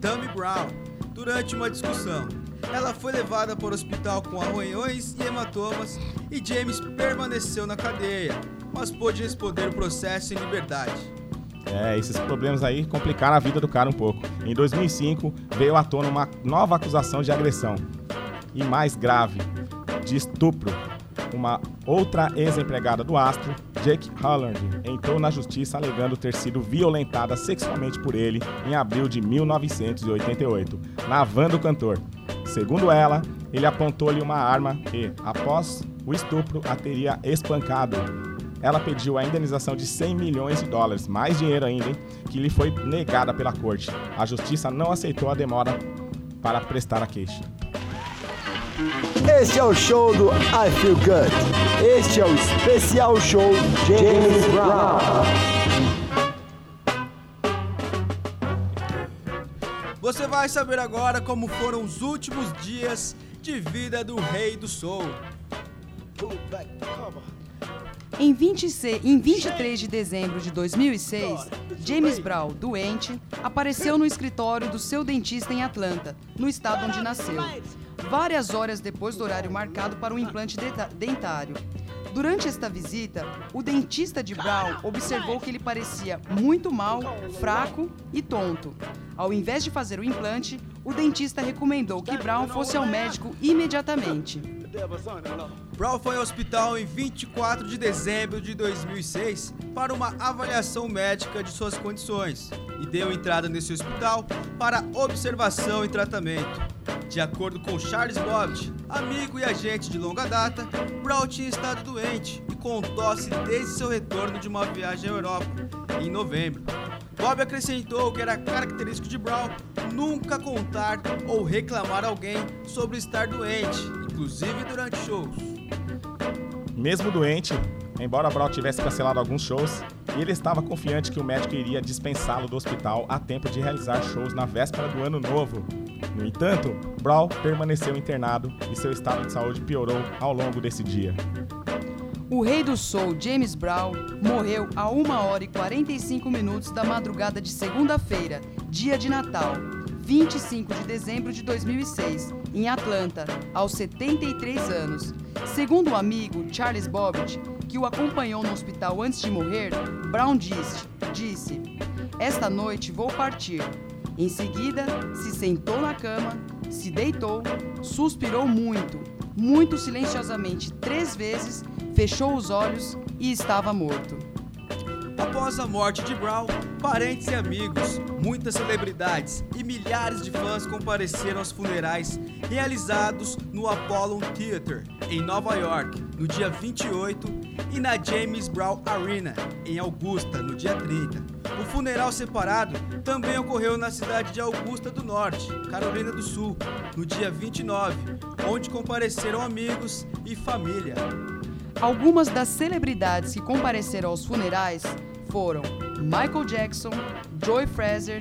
Tammy Brown, durante uma discussão. Ela foi levada para o hospital com arranhões e hematomas e James permaneceu na cadeia, mas pôde responder o processo em liberdade. É, esses problemas aí complicaram a vida do cara um pouco. Em 2005, veio à tona uma nova acusação de agressão. E mais grave, de estupro. Uma outra ex-empregada do Astro, Jake Holland, entrou na justiça alegando ter sido violentada sexualmente por ele em abril de 1988, na van do cantor. Segundo ela, ele apontou-lhe uma arma e, após o estupro, a teria espancado. Ela pediu a indenização de 100 milhões de dólares, mais dinheiro ainda, hein, que lhe foi negada pela corte. A justiça não aceitou a demora para prestar a queixa. Este é o show do I Feel Good. Este é o especial show James Brown. Você vai saber agora como foram os últimos dias de vida do Rei do Soul. Em, 26, em 23 de dezembro de 2006, James Brown, doente, apareceu no escritório do seu dentista em Atlanta, no estado onde nasceu, várias horas depois do horário marcado para um implante dentário. Durante esta visita, o dentista de Brown observou que ele parecia muito mal, fraco e tonto. Ao invés de fazer o implante, o dentista recomendou que Brown fosse ao médico imediatamente. Brown foi ao hospital em 24 de dezembro de 2006 para uma avaliação médica de suas condições e deu entrada nesse hospital para observação e tratamento. De acordo com Charles Bobbitt, amigo e agente de longa data, Brown tinha estado doente e com tosse desde seu retorno de uma viagem à Europa, em novembro. Bob acrescentou que era característico de Brown nunca contar ou reclamar alguém sobre estar doente, inclusive durante shows. Mesmo doente, embora Brown tivesse cancelado alguns shows, ele estava confiante que o médico iria dispensá-lo do hospital a tempo de realizar shows na véspera do ano novo. No entanto, Brown permaneceu internado e seu estado de saúde piorou ao longo desse dia. O rei do soul, James Brown, morreu a 1 hora e 45 minutos da madrugada de segunda-feira, dia de Natal, 25 de dezembro de 2006, em Atlanta, aos 73 anos. Segundo o amigo Charles Bobbitt, que o acompanhou no hospital antes de morrer, Brown disse, disse: Esta noite vou partir. Em seguida, se sentou na cama, Se deitou, suspirou muito, muito silenciosamente três vezes, fechou os olhos e estava morto. Após a morte de Brown, parentes e amigos, muitas celebridades e milhares de fãs compareceram aos funerais realizados no Apollo Theater, em Nova York, no dia 28, e na James Brown Arena, em Augusta, no dia 30. O funeral separado também ocorreu na cidade de Augusta do Norte, Carolina do Sul, no dia 29, onde compareceram amigos e família. Algumas das celebridades que compareceram aos funerais foram Michael Jackson, Joy Fraser,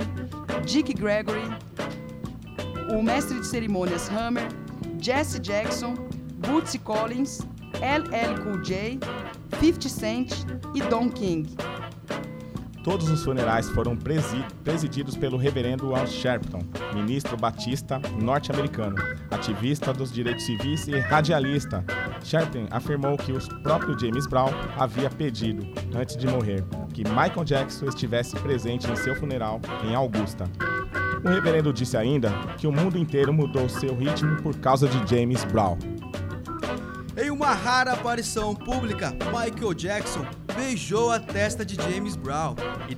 Dick Gregory, o mestre de cerimônias Hammer, Jesse Jackson, Bootsy Collins, LL Cool J, 50 Cent e Don King. Todos os funerais foram presi- presididos pelo reverendo Al Sharpton, ministro batista norte-americano, ativista dos direitos civis e radialista. Sharpton afirmou que o próprio James Brown havia pedido, antes de morrer, que Michael Jackson estivesse presente em seu funeral em Augusta. O reverendo disse ainda que o mundo inteiro mudou seu ritmo por causa de James Brown. Em uma rara aparição pública, Michael Jackson beijou a testa de James Brown e,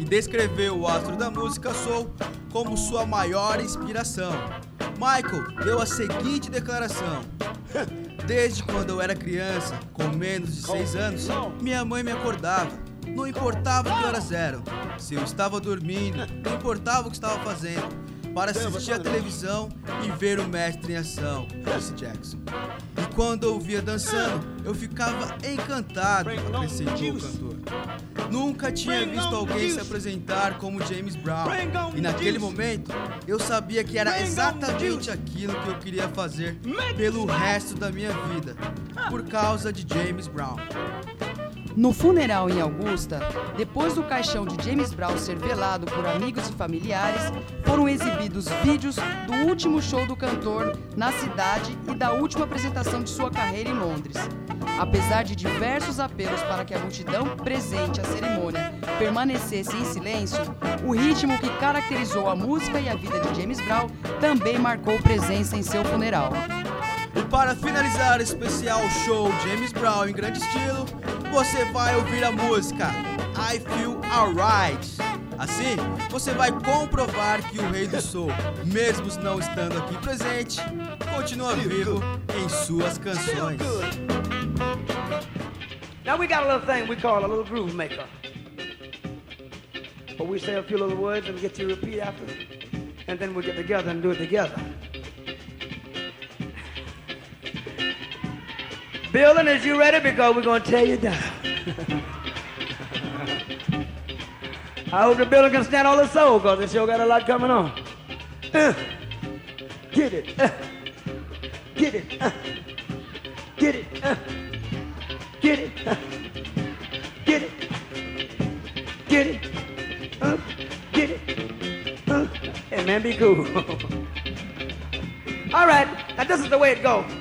e descreveu o astro da música soul como sua maior inspiração. Michael deu a seguinte declaração: (laughs) Desde quando eu era criança, com menos de 6 anos, minha mãe me acordava. Não importava que horas eram. Se eu estava dormindo, não importava o que estava fazendo. Para assistir a televisão e ver o mestre em ação, disse Jackson. E quando eu o via dançando, eu ficava encantado, acrescentou o cantor. Nunca tinha visto alguém se apresentar como James Brown. E naquele momento, eu sabia que era exatamente aquilo que eu queria fazer pelo resto da minha vida, por causa de James Brown. No funeral em Augusta, depois do caixão de James Brown ser velado por amigos e familiares, foram exibidos vídeos do último show do cantor na cidade e da última apresentação de sua carreira em Londres. Apesar de diversos apelos para que a multidão presente à cerimônia permanecesse em silêncio, o ritmo que caracterizou a música e a vida de James Brown também marcou presença em seu funeral. E para finalizar o especial show James Brown em grande estilo, você vai ouvir a música I Feel Alright. Assim, você vai comprovar que o Rei do Soul, mesmo não estando aqui presente, continua vivo em suas canções. Now we got a little thing we call a little groove maker. But we say a few little words and get you to repeat after, and then we'll get together and do it together. Building, is you ready? Because we're going to tear you down. (laughs) I hope the building can stand all the soul because it sure got a lot coming on. Uh, get it. Uh, get it. Uh, get it. Uh, get it. Uh, get it. Get it. Uh, get it. Uh, hey, man, be cool. (laughs) all right. Now, this is the way it goes.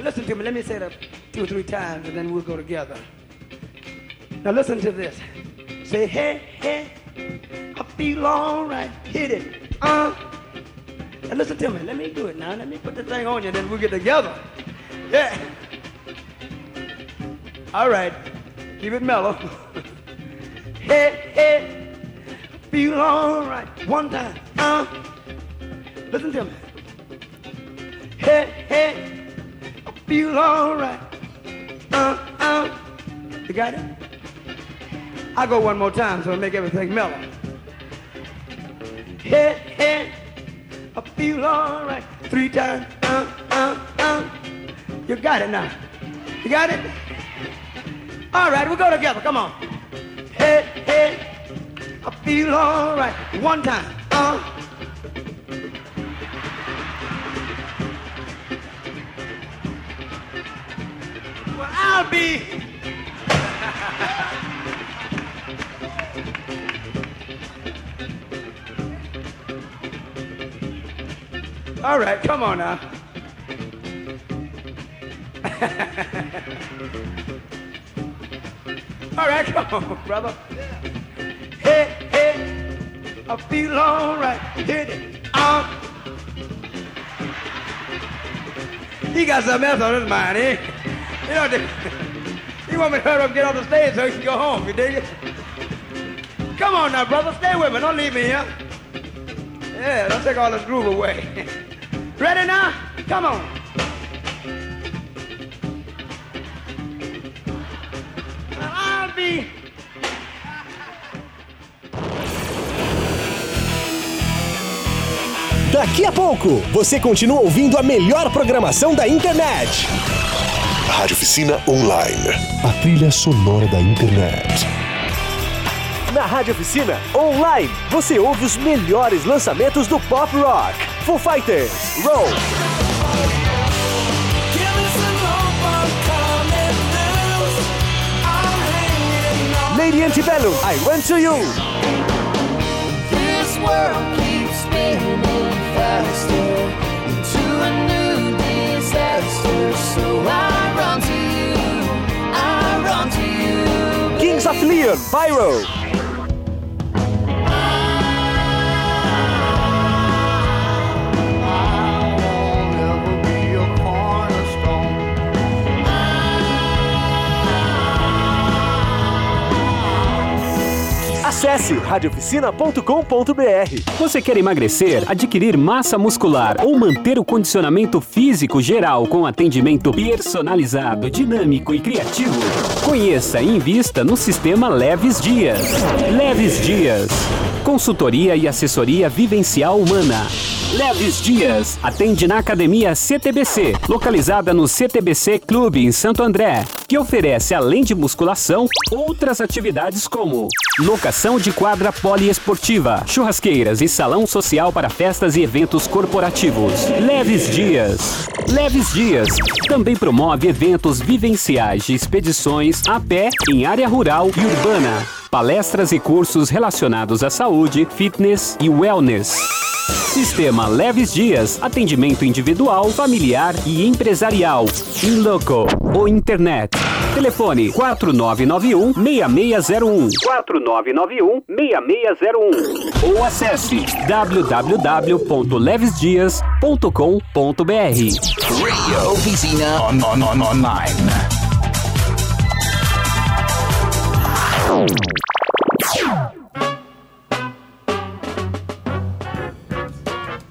Now listen to me. Let me say that two or three times, and then we'll go together. Now listen to this. Say, hey, hey, I feel all right. Hit it. Uh. Now listen to me. Let me do it now. Let me put the thing on you, and then we'll get together. Yeah. All right. Keep it mellow. (laughs) hey, hey, feel all right. One time. Uh. Listen to me. Hey, hey feel alright. Uh, uh. You got it? I'll go one more time so I make everything mellow. Hey, hey, I feel alright. Three times. Uh, uh, uh. You got it now. You got it? All right, we'll go together. Come on. Hey, hey, I feel alright. One time. Uh. I'll be. (laughs) All right, come on now. (laughs) All right, come on, brother. Hey, hey, I feel all right. Hit it. Uh, he got something else on his mind, eh? You know, he want me to hurry up and get off the stage so he can go home, you dig it? Come on now, brother, stay with me. Don't leave me here. Yeah, don't take all this groove away. (laughs) Ready now? Come on. Daqui a pouco, você continua ouvindo a melhor programação da internet. Rádio Oficina Online. A trilha sonora da internet. Na Rádio Oficina Online, você ouve os melhores lançamentos do pop rock. Foo Fighters, Roll. Lady Antebellum, I Went To You. This world keeps spinning faster into a new disaster. So I run to you. Kings Acesse radioficina.com.br. Você quer emagrecer, adquirir massa muscular ou manter o condicionamento físico geral com atendimento personalizado, dinâmico e criativo? Conheça e invista no sistema Leves Dias. Leves Dias. Consultoria e assessoria vivencial humana. Leves Dias. Atende na Academia CTBC, localizada no CTBC Clube em Santo André, que oferece, além de musculação, outras atividades como locação de quadra poliesportiva, churrasqueiras e salão social para festas e eventos corporativos. Leves Dias. Leves Dias também promove eventos vivenciais de expedições a pé em área rural e urbana, palestras e cursos relacionados à saúde, fitness e wellness. Sistema Leves Dias, atendimento individual, familiar e empresarial. In loco ou internet. Telefone 4991 6601 4991 6601 ou acesse www.levesdias.com.br. Radio Oficina on, on, on, online.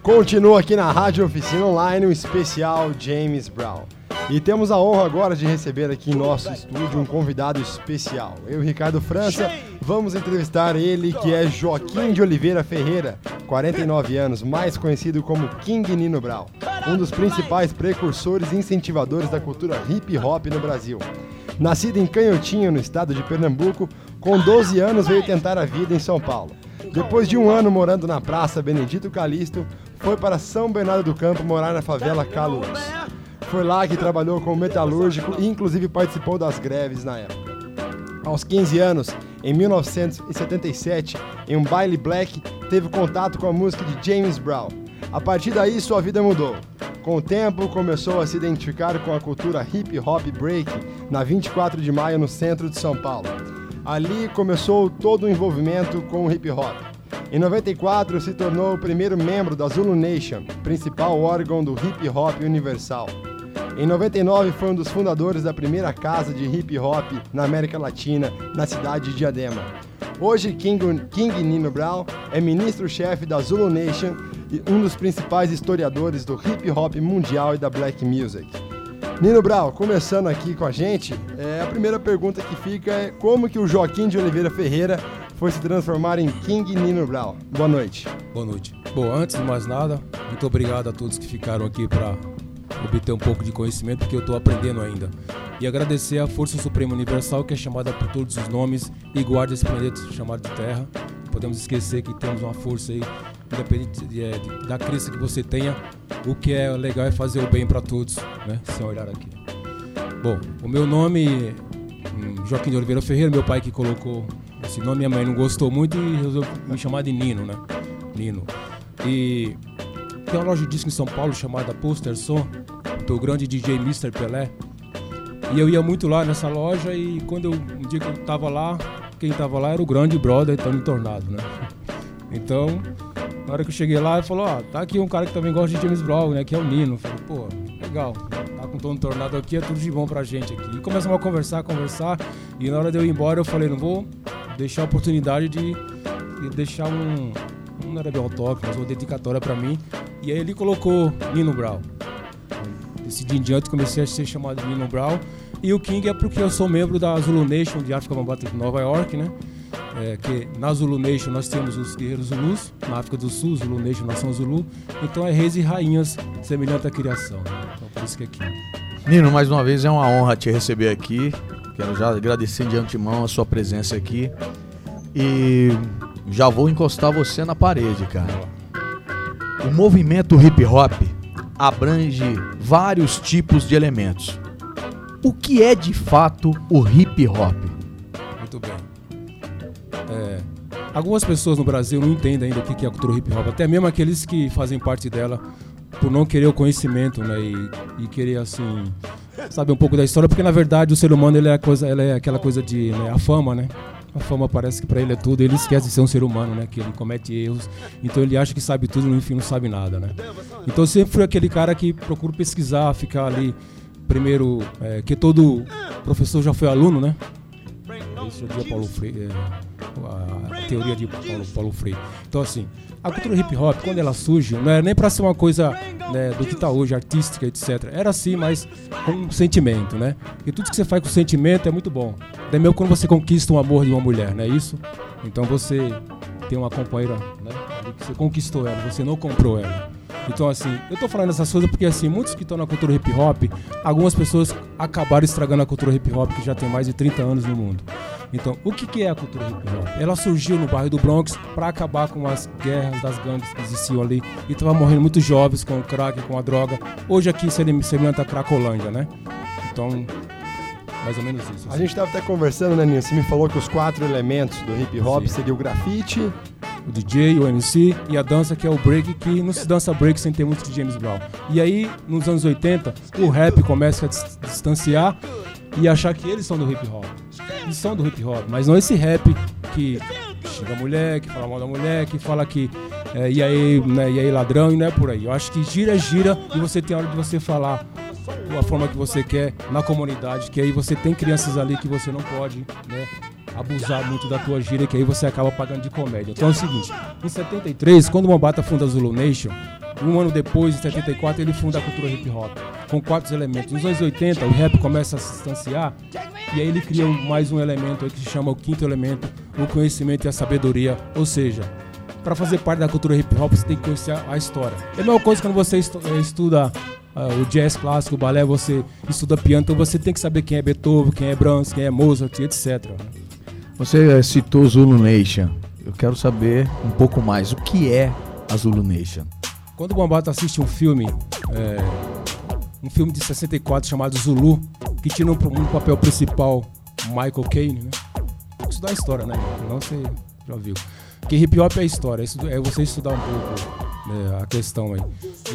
Continua aqui na Rádio Oficina Online o especial James Brown. E temos a honra agora de receber aqui em nosso estúdio um convidado especial. Eu, Ricardo França, vamos entrevistar ele que é Joaquim de Oliveira Ferreira, 49 anos, mais conhecido como King Nino Brown, um dos principais precursores e incentivadores da cultura hip hop no Brasil. Nascido em Canhotinho, no estado de Pernambuco, com 12 anos veio tentar a vida em São Paulo. Depois de um ano morando na Praça Benedito Calixto, foi para São Bernardo do Campo morar na favela Calus. Foi lá que trabalhou como metalúrgico e inclusive participou das greves na época. Aos 15 anos, em 1977, em um baile black, teve contato com a música de James Brown. A partir daí, sua vida mudou. Com o tempo, começou a se identificar com a cultura hip hop break na 24 de maio no centro de São Paulo. Ali começou todo o envolvimento com o hip hop. Em 94, se tornou o primeiro membro da Zulu Nation, principal órgão do hip hop universal. Em 99, foi um dos fundadores da primeira casa de hip hop na América Latina, na cidade de Diadema. Hoje, King, King Nino Brown é ministro-chefe da Zulu Nation e um dos principais historiadores do hip hop mundial e da black music. Nino Brown, começando aqui com a gente, é, a primeira pergunta que fica é como que o Joaquim de Oliveira Ferreira foi se transformar em King Nino Brown? Boa noite. Boa noite. Bom, antes de mais nada, muito obrigado a todos que ficaram aqui para obter um pouco de conhecimento, porque eu estou aprendendo ainda. E agradecer à Força Suprema Universal, que é chamada por todos os nomes e guarda esse planeta chamado de Terra. Podemos esquecer que temos uma força aí, independente de, é, de, da crença que você tenha, o que é legal é fazer o bem para todos, né? Sem olhar aqui. Bom, o meu nome hum, Joaquim de Oliveira Ferreira, meu pai que colocou esse nome, minha mãe não gostou muito e resolveu me chamar de Nino, né? Nino. E tem uma loja de disco em São Paulo chamada Poster Som, do grande DJ Mr. Pelé. E eu ia muito lá nessa loja e quando eu, um dia que eu tava lá, quem tava lá era o grande brother Tony Tornado, né? (laughs) Então, Na hora que eu cheguei lá, ele falou, ó, tá aqui um cara que também gosta de James Brown, né? Que é o Nino. Eu falei, pô, legal. Tá com todo tornado aqui, é tudo de bom pra gente aqui. E começamos a conversar, conversar. E na hora de eu ir embora, eu falei, não vou deixar a oportunidade de, de deixar um. Não era mas uma dedicatória pra mim. E aí ele colocou Nino Brown. Desse dia em diante comecei a ser chamado de Nino Brown. E o King é porque eu sou membro da Zulu Nation de África Bambata de Nova York, né? É, que na Zulu Nation nós temos os guerreiros Zulus, na África do Sul, Zulu Nation, nação Zulu. Então é reis e rainhas semelhante à criação. Então por isso que é King. Nino, mais uma vez é uma honra te receber aqui. Quero já agradecer de antemão a sua presença aqui. E já vou encostar você na parede, cara. O movimento hip hop abrange vários tipos de elementos. O que é de fato o hip hop? Muito bem. É, algumas pessoas no Brasil não entendem ainda o que é a cultura hip hop, até mesmo aqueles que fazem parte dela por não querer o conhecimento, né? E, e querer assim saber um pouco da história, porque na verdade o ser humano ele é, coisa, ele é aquela coisa de né, a fama, né? A fama parece que para ele é tudo, ele esquece de ser um ser humano, né? Que ele comete erros, então ele acha que sabe tudo, no fim não sabe nada, né? Então eu sempre fui aquele cara que procuro pesquisar, ficar ali primeiro, é, que todo professor já foi aluno, né? Isso é de Paulo Freire, é, a teoria de Paulo, Paulo Freire. Então assim, a cultura hip hop, quando ela surge, não era nem para ser uma coisa né, do que tá hoje, artística, etc. Era assim, mas com um sentimento, né? E tudo que você faz com sentimento é muito bom. É mesmo quando você conquista um amor de uma mulher, não é isso? Então você tem uma companheira, né? que Você conquistou ela, você não comprou ela. Então, assim, eu tô falando essas coisas porque, assim, muitos que estão na cultura hip hop, algumas pessoas acabaram estragando a cultura hip hop que já tem mais de 30 anos no mundo. Então, o que, que é a cultura hip hop? Ela surgiu no bairro do Bronx para acabar com as guerras das gangues que existiam ali. E tava morrendo muitos jovens com o crack, com a droga. Hoje aqui seria semelhante a Cracolândia, né? Então, mais ou menos isso. A gente tava até conversando, né, Ninho? Você me falou que os quatro elementos do hip hop Sim. seria o grafite, o DJ, o MC e a dança que é o break, que não se dança break sem ter muito de James Brown. E aí, nos anos 80, o rap começa a dis- distanciar e achar que eles são do hip hop. Eles são do hip hop, mas não esse rap que xinga a mulher, que fala mal da mulher, que fala que é, e aí, né, e aí ladrão e não é por aí. Eu acho que gira, gira e você tem a hora de você falar a forma que você quer na comunidade, que aí você tem crianças ali que você não pode, né, abusar muito da tua gíria, que aí você acaba pagando de comédia. Então é o seguinte, em 73, quando o Mambata funda a Zulu Nation, um ano depois, em 74, ele funda a cultura hip hop, com quatro elementos. Nos anos 80, o rap começa a se distanciar, e aí ele cria mais um elemento que se chama o quinto elemento, o conhecimento e a sabedoria, ou seja, para fazer parte da cultura hip hop, você tem que conhecer a- história. É a mesma coisa quando você eh, estuda ah, o jazz clássico, o balé, você estuda piano, então você tem que saber quem é Beethoven, quem é Brahms, quem é Mozart, etc. Você citou Zulu Nation. Eu quero saber um pouco mais. O que é a Zulu Nation? Quando o Bambata assiste um filme, é, um filme de 64 chamado Zulu, que tinha no, papel principal Michael Caine, né? Estudar a história, né? Não você já viu. Porque hip hop é história, é você estudar um pouco né, a questão aí.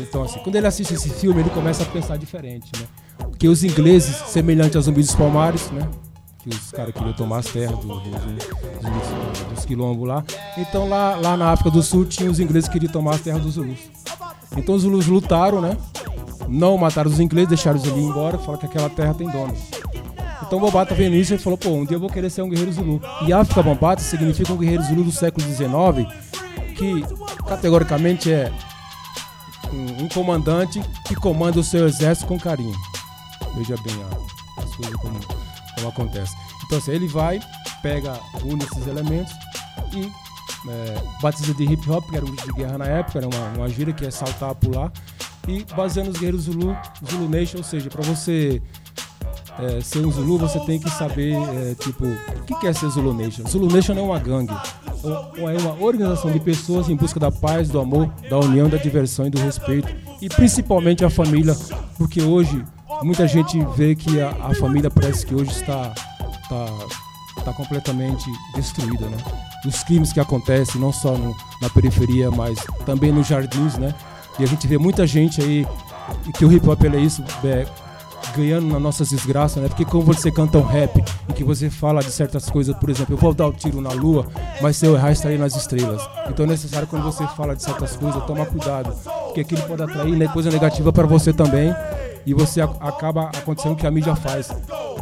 Então, assim, quando ele assiste esse filme, ele começa a pensar diferente, né? Porque os ingleses, semelhantes aos zumbis dos palmares, né? Que os caras queriam tomar as terras do- dos, dos, dos quilombos lá. Então, lá, lá na África do Sul, tinha os ingleses que queriam tomar as terras dos Zulus. Então, os Zulus lutaram, né? Não mataram os ingleses, deixaram os ir embora, falaram que aquela terra tem dono. Então o Bambata vendo isso e falou, pô, um dia eu vou querer ser um guerreiro Zulu. E África Bambata significa um guerreiro Zulu do século XIX, que categoricamente é um, um comandante que comanda o seu exército com carinho. Veja bem as coisas como, como acontece. Então assim, ele vai, pega, une esses elementos e é, batiza de hip hop, que era um de guerra na época, era uma, uma gíria que é saltar, pular, e baseando os guerreiros Zulu, Zulu Nation, ou seja, para você é, ser um Zulu, você tem que saber, é, tipo, o que é ser Zulu Nation? Zulu Nation não é uma gangue, é uma organização de pessoas em busca da paz, do amor, da união, da diversão e do respeito, e principalmente a família, porque hoje muita gente vê que a, a família parece que hoje está, está, está completamente destruída, né? Os crimes que acontecem, não só no- na periferia, mas também nos jardins, né? E a gente vê muita gente aí, e que o hip hop é isso, é, ganhando nas nossas desgraças, né? Porque quando você canta um rap em que você fala de certas coisas, por exemplo, eu vou dar o tiro na lua, mas se eu errar, estarei nas estrelas. Então é necessário quando você fala de certas coisas, tomar cuidado, porque aquilo pode atrair né, coisa negativa para você também. E você a- acaba acontecendo o que a mídia faz.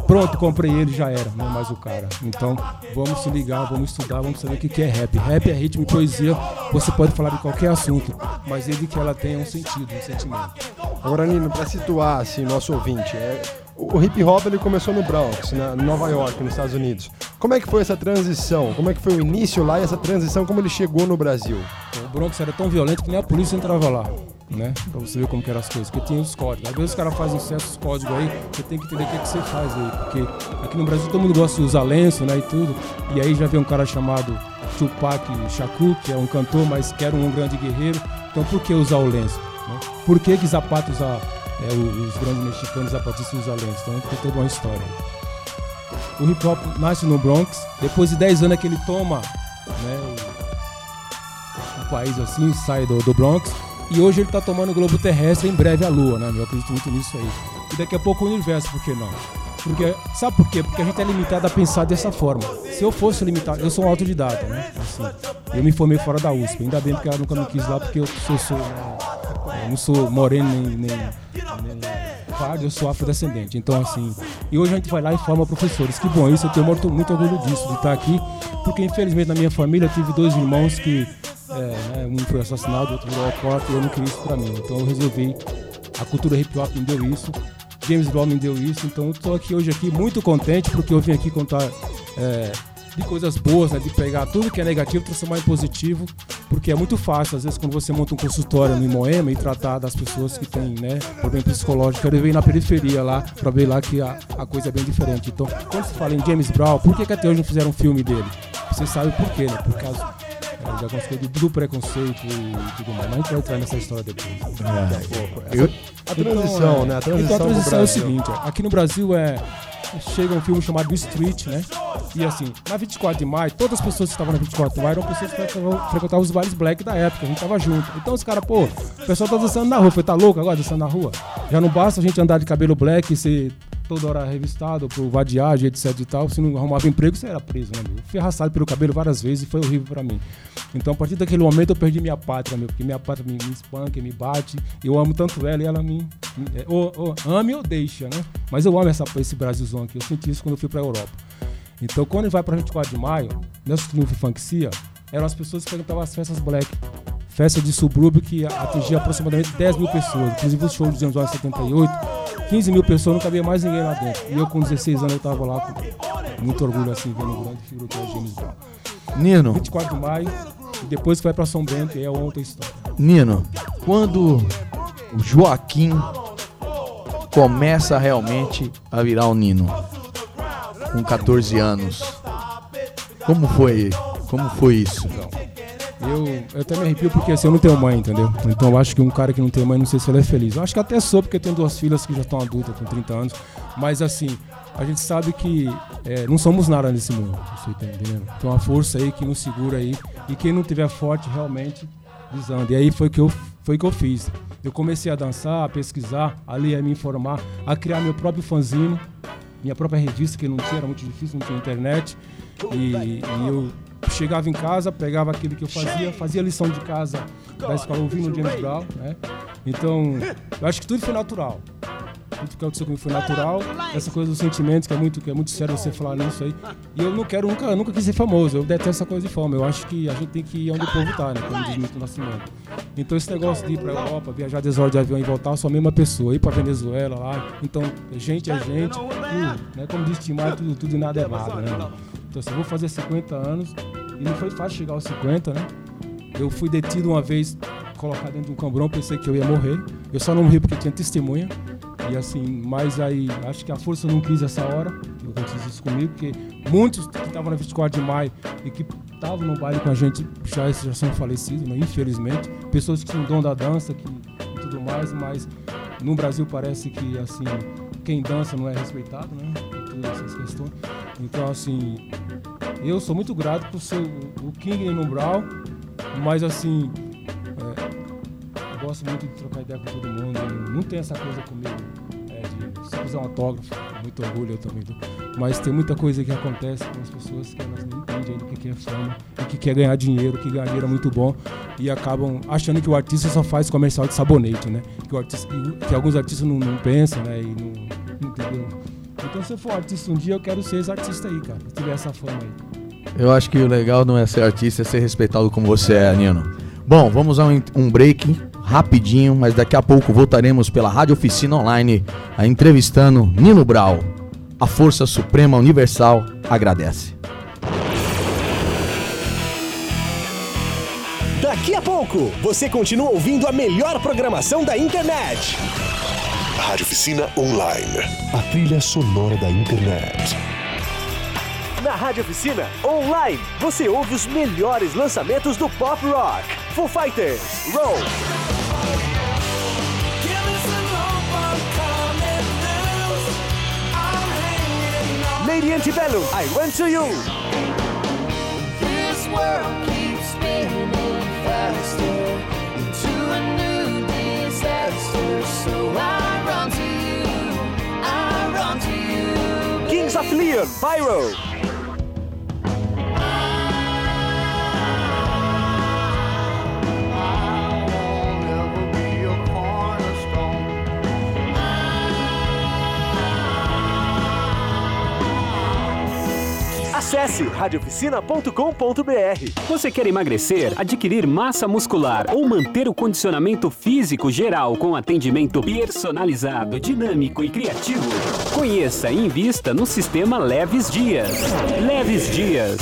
Pronto, comprei ele, já era, não é mais o cara. Então vamos se ligar, vamos estudar, vamos saber o que que é rap. Rap é ritmo e poesia, você pode falar de qualquer assunto, mas desde que ela tenha um sentido, um sentimento. Agora, Nino, pra situar assim, nosso ouvinte, é, o hip hop ele começou no Bronx, na, Nova York, nos Estados Unidos. Como é que foi essa transição? Como é que foi o início lá e essa transição, como ele chegou no Brasil? O Bronx era tão violento que nem a polícia entrava lá, né? Pra você ver como que eram as coisas, porque tinha os códigos. Às vezes os caras fazem certos códigos aí, você tem que entender o que, que você faz aí, porque aqui no Brasil todo mundo gosta de usar lenço, né, e tudo. E aí já vem um cara chamado Tupac Shakur, que é um cantor, mas que era um grande guerreiro. Então por que usar o lenço? né? Por que que Zapata usa, é, os grandes mexicanos zapatistas usam lenço? Então tem toda uma história. O hip hop nasce no Bronx, depois de 10 anos é que ele toma né, o- o país assim, sai do, do Bronx. E hoje ele tá tomando o globo terrestre, em breve a lua, né? Eu acredito muito nisso aí. E daqui a pouco o universo, por que não? Porque, sabe por quê? Porque a gente é limitado a pensar dessa forma. Se eu fosse limitado, eu sou um autodidata, né? Assim, eu me formei fora da USP, ainda bem porque ela nunca me quis lá, porque eu sou, sou né, eu não sou moreno nem, nem, nem eu sou afrodescendente. Então, assim, e hoje a gente vai lá e forma professores. Que bom isso, eu tenho muito, muito orgulho disso, de estar aqui, porque infelizmente na minha família eu tive dois irmãos que, é, né, um foi assassinado, outro virou alcoólatra, e eu não queria isso pra mim. Então eu resolvi, a cultura hip hop me deu isso, James Brown me deu isso, então eu estou aqui hoje aqui muito contente, porque eu vim aqui contar é, de coisas boas, né, de pegar tudo que é negativo e transformar em positivo, porque é muito fácil, às vezes, quando você monta um consultório no Moema e tratar das pessoas que têm né, problema psicológico, eu ir na periferia lá, para ver lá que a, a coisa é bem diferente. Então, quando se fala em James Brown, por que, que até hoje não fizeram um filme dele? Você sabe por quê, né? Por causa é, algumas coisas do, preconceito e tudo mais. Mas a gente vai entrar nessa história depois. Daqui a pouco. Eu- A transição, né? A transição então a transição é o seguinte, ó, aqui no Brasil é chega um filme chamado Street, né? E assim, na 24 de maio, todas as pessoas que estavam na 24 de maio eram pessoas que frequentavam, frequentavam os bares black da época, a gente tava junto. Então os caras, pô, o pessoal tá dançando na rua, foi tá louco agora dançando na rua? Já não basta a gente andar de cabelo black e ser toda hora revistado por vadiagem, etc e tal. Se não arrumava emprego, você era preso, né, meu? Eu fui arrastado pelo cabelo várias vezes e foi horrível pra mim. Então, a partir daquele momento, eu perdi minha pátria, meu, porque minha pátria me, me espanca, me bate. Eu amo tanto ela e ela me. me é, ou, ou ame ou deixa, né? Mas eu amo essa, esse Brasilzão aqui. Eu senti isso quando eu fui pra Europa. Então, quando ele vai pra 24 de maio, nessa triunfo Funkcia, eram as pessoas que frequentavam as festas black. Festa de subúrbio que atingia aproximadamente 10 mil pessoas. Inclusive o show Brown em 78, 15 mil pessoas, não cabia mais ninguém lá dentro. E eu com 16 anos eu tava lá com muito orgulho assim, vendo o grande figura que é o James Brown. Nino. 24 de maio, e depois que vai pra São Bento, e é outra história. Nino, quando o Joaquim começa realmente a virar um Nino, com 14 anos, como foi? Como foi isso? Eu, eu até me arrepio porque assim, eu não tenho mãe, entendeu? Então eu acho que um cara que não tem mãe, não sei se ele é feliz. Eu acho que até sou, porque eu tenho duas filhas que já estão adultas, com 30 anos. Mas assim, a gente sabe que é, não somos nada nesse mundo. Você tá entendendo? Tem uma força aí que nos segura aí. E quem não tiver forte realmente desanda. E aí foi que eu, foi que eu fiz. Eu comecei a dançar, a pesquisar, a ler, a me informar, a criar meu próprio fanzine, minha própria revista, que não tinha, era muito difícil, não tinha internet. E, e eu chegava em casa, pegava aquilo que eu fazia, fazia lição de casa da escola ouvindo James Brown, né? Então, eu acho que tudo foi natural. Tudo que aconteceu comigo foi natural. Essa coisa dos sentimentos, que é muito, que é muito sério você falar nisso aí. E eu não quero, nunca, nunca quis ser famoso. Eu detesto essa coisa de fama. Eu acho que a gente tem que ir onde o povo tá, né? Como diz Milton Nascimento. Então, esse negócio de ir pra Europa, viajar 10 horas de avião e voltar, eu sou a mesma pessoa. Ir pra Venezuela lá. Então, gente é gente. Tudo, né? Como diz Timar, tudo, tudo e nada é nada, né? Então, assim, eu vou fazer 50 anos. E não foi fácil chegar aos 50, né? Eu fui detido uma vez, colocado dentro de um camburão, pensei que eu ia morrer. Eu só não morri porque tinha testemunha. E assim, mas aí acho que a força não quis essa hora, que aconteceu isso comigo, porque muitos que estavam na 24 de maio e que estavam no baile com a gente já, já são falecidos, né? infelizmente. Pessoas que tinham dom da dança que, e tudo mais, mas no Brasil parece que assim, quem dança não é respeitado, né? E essas questões. Então, assim, eu sou muito grato por ser o, King no Brown, mas assim, é, gosto muito de trocar ideia com todo mundo. Não tem essa coisa comigo é, de se quiser um autógrafo, muito orgulho eu também. Mas tem muita coisa que acontece com as pessoas que elas não entendem o que é fama, o que que é ganhar dinheiro, que ganhar dinheiro é muito bom e acabam achando que o artista só faz comercial de sabonete, né? Que, artista, que alguns artistas não, não pensam, né? E não, não entendeu. Então se eu for artista um dia, eu quero ser esse artista aí, cara. Se tiver essa fama aí. Eu acho que o legal não é ser artista, é ser respeitado como você é, Nino. Bom, vamos a um, um break rapidinho, mas daqui a pouco voltaremos pela Rádio Oficina Online a entrevistando Nino Brau. A Força Suprema Universal agradece. Daqui a pouco, você continua ouvindo a melhor programação da internet. Rádio Oficina Online. A trilha sonora da internet. Na Rádio Oficina Online, você ouve os melhores lançamentos do pop rock. Foo Fighters, Roll. Lady Antebellum, I Went To You. This world keeps spinning faster into a new disaster. So I of Leon, Pyro. Acesse radioficina.com.br. Você quer emagrecer, adquirir massa muscular ou manter o condicionamento físico geral com atendimento personalizado, dinâmico e criativo? Conheça e invista no sistema Leves Dias. Leves Dias.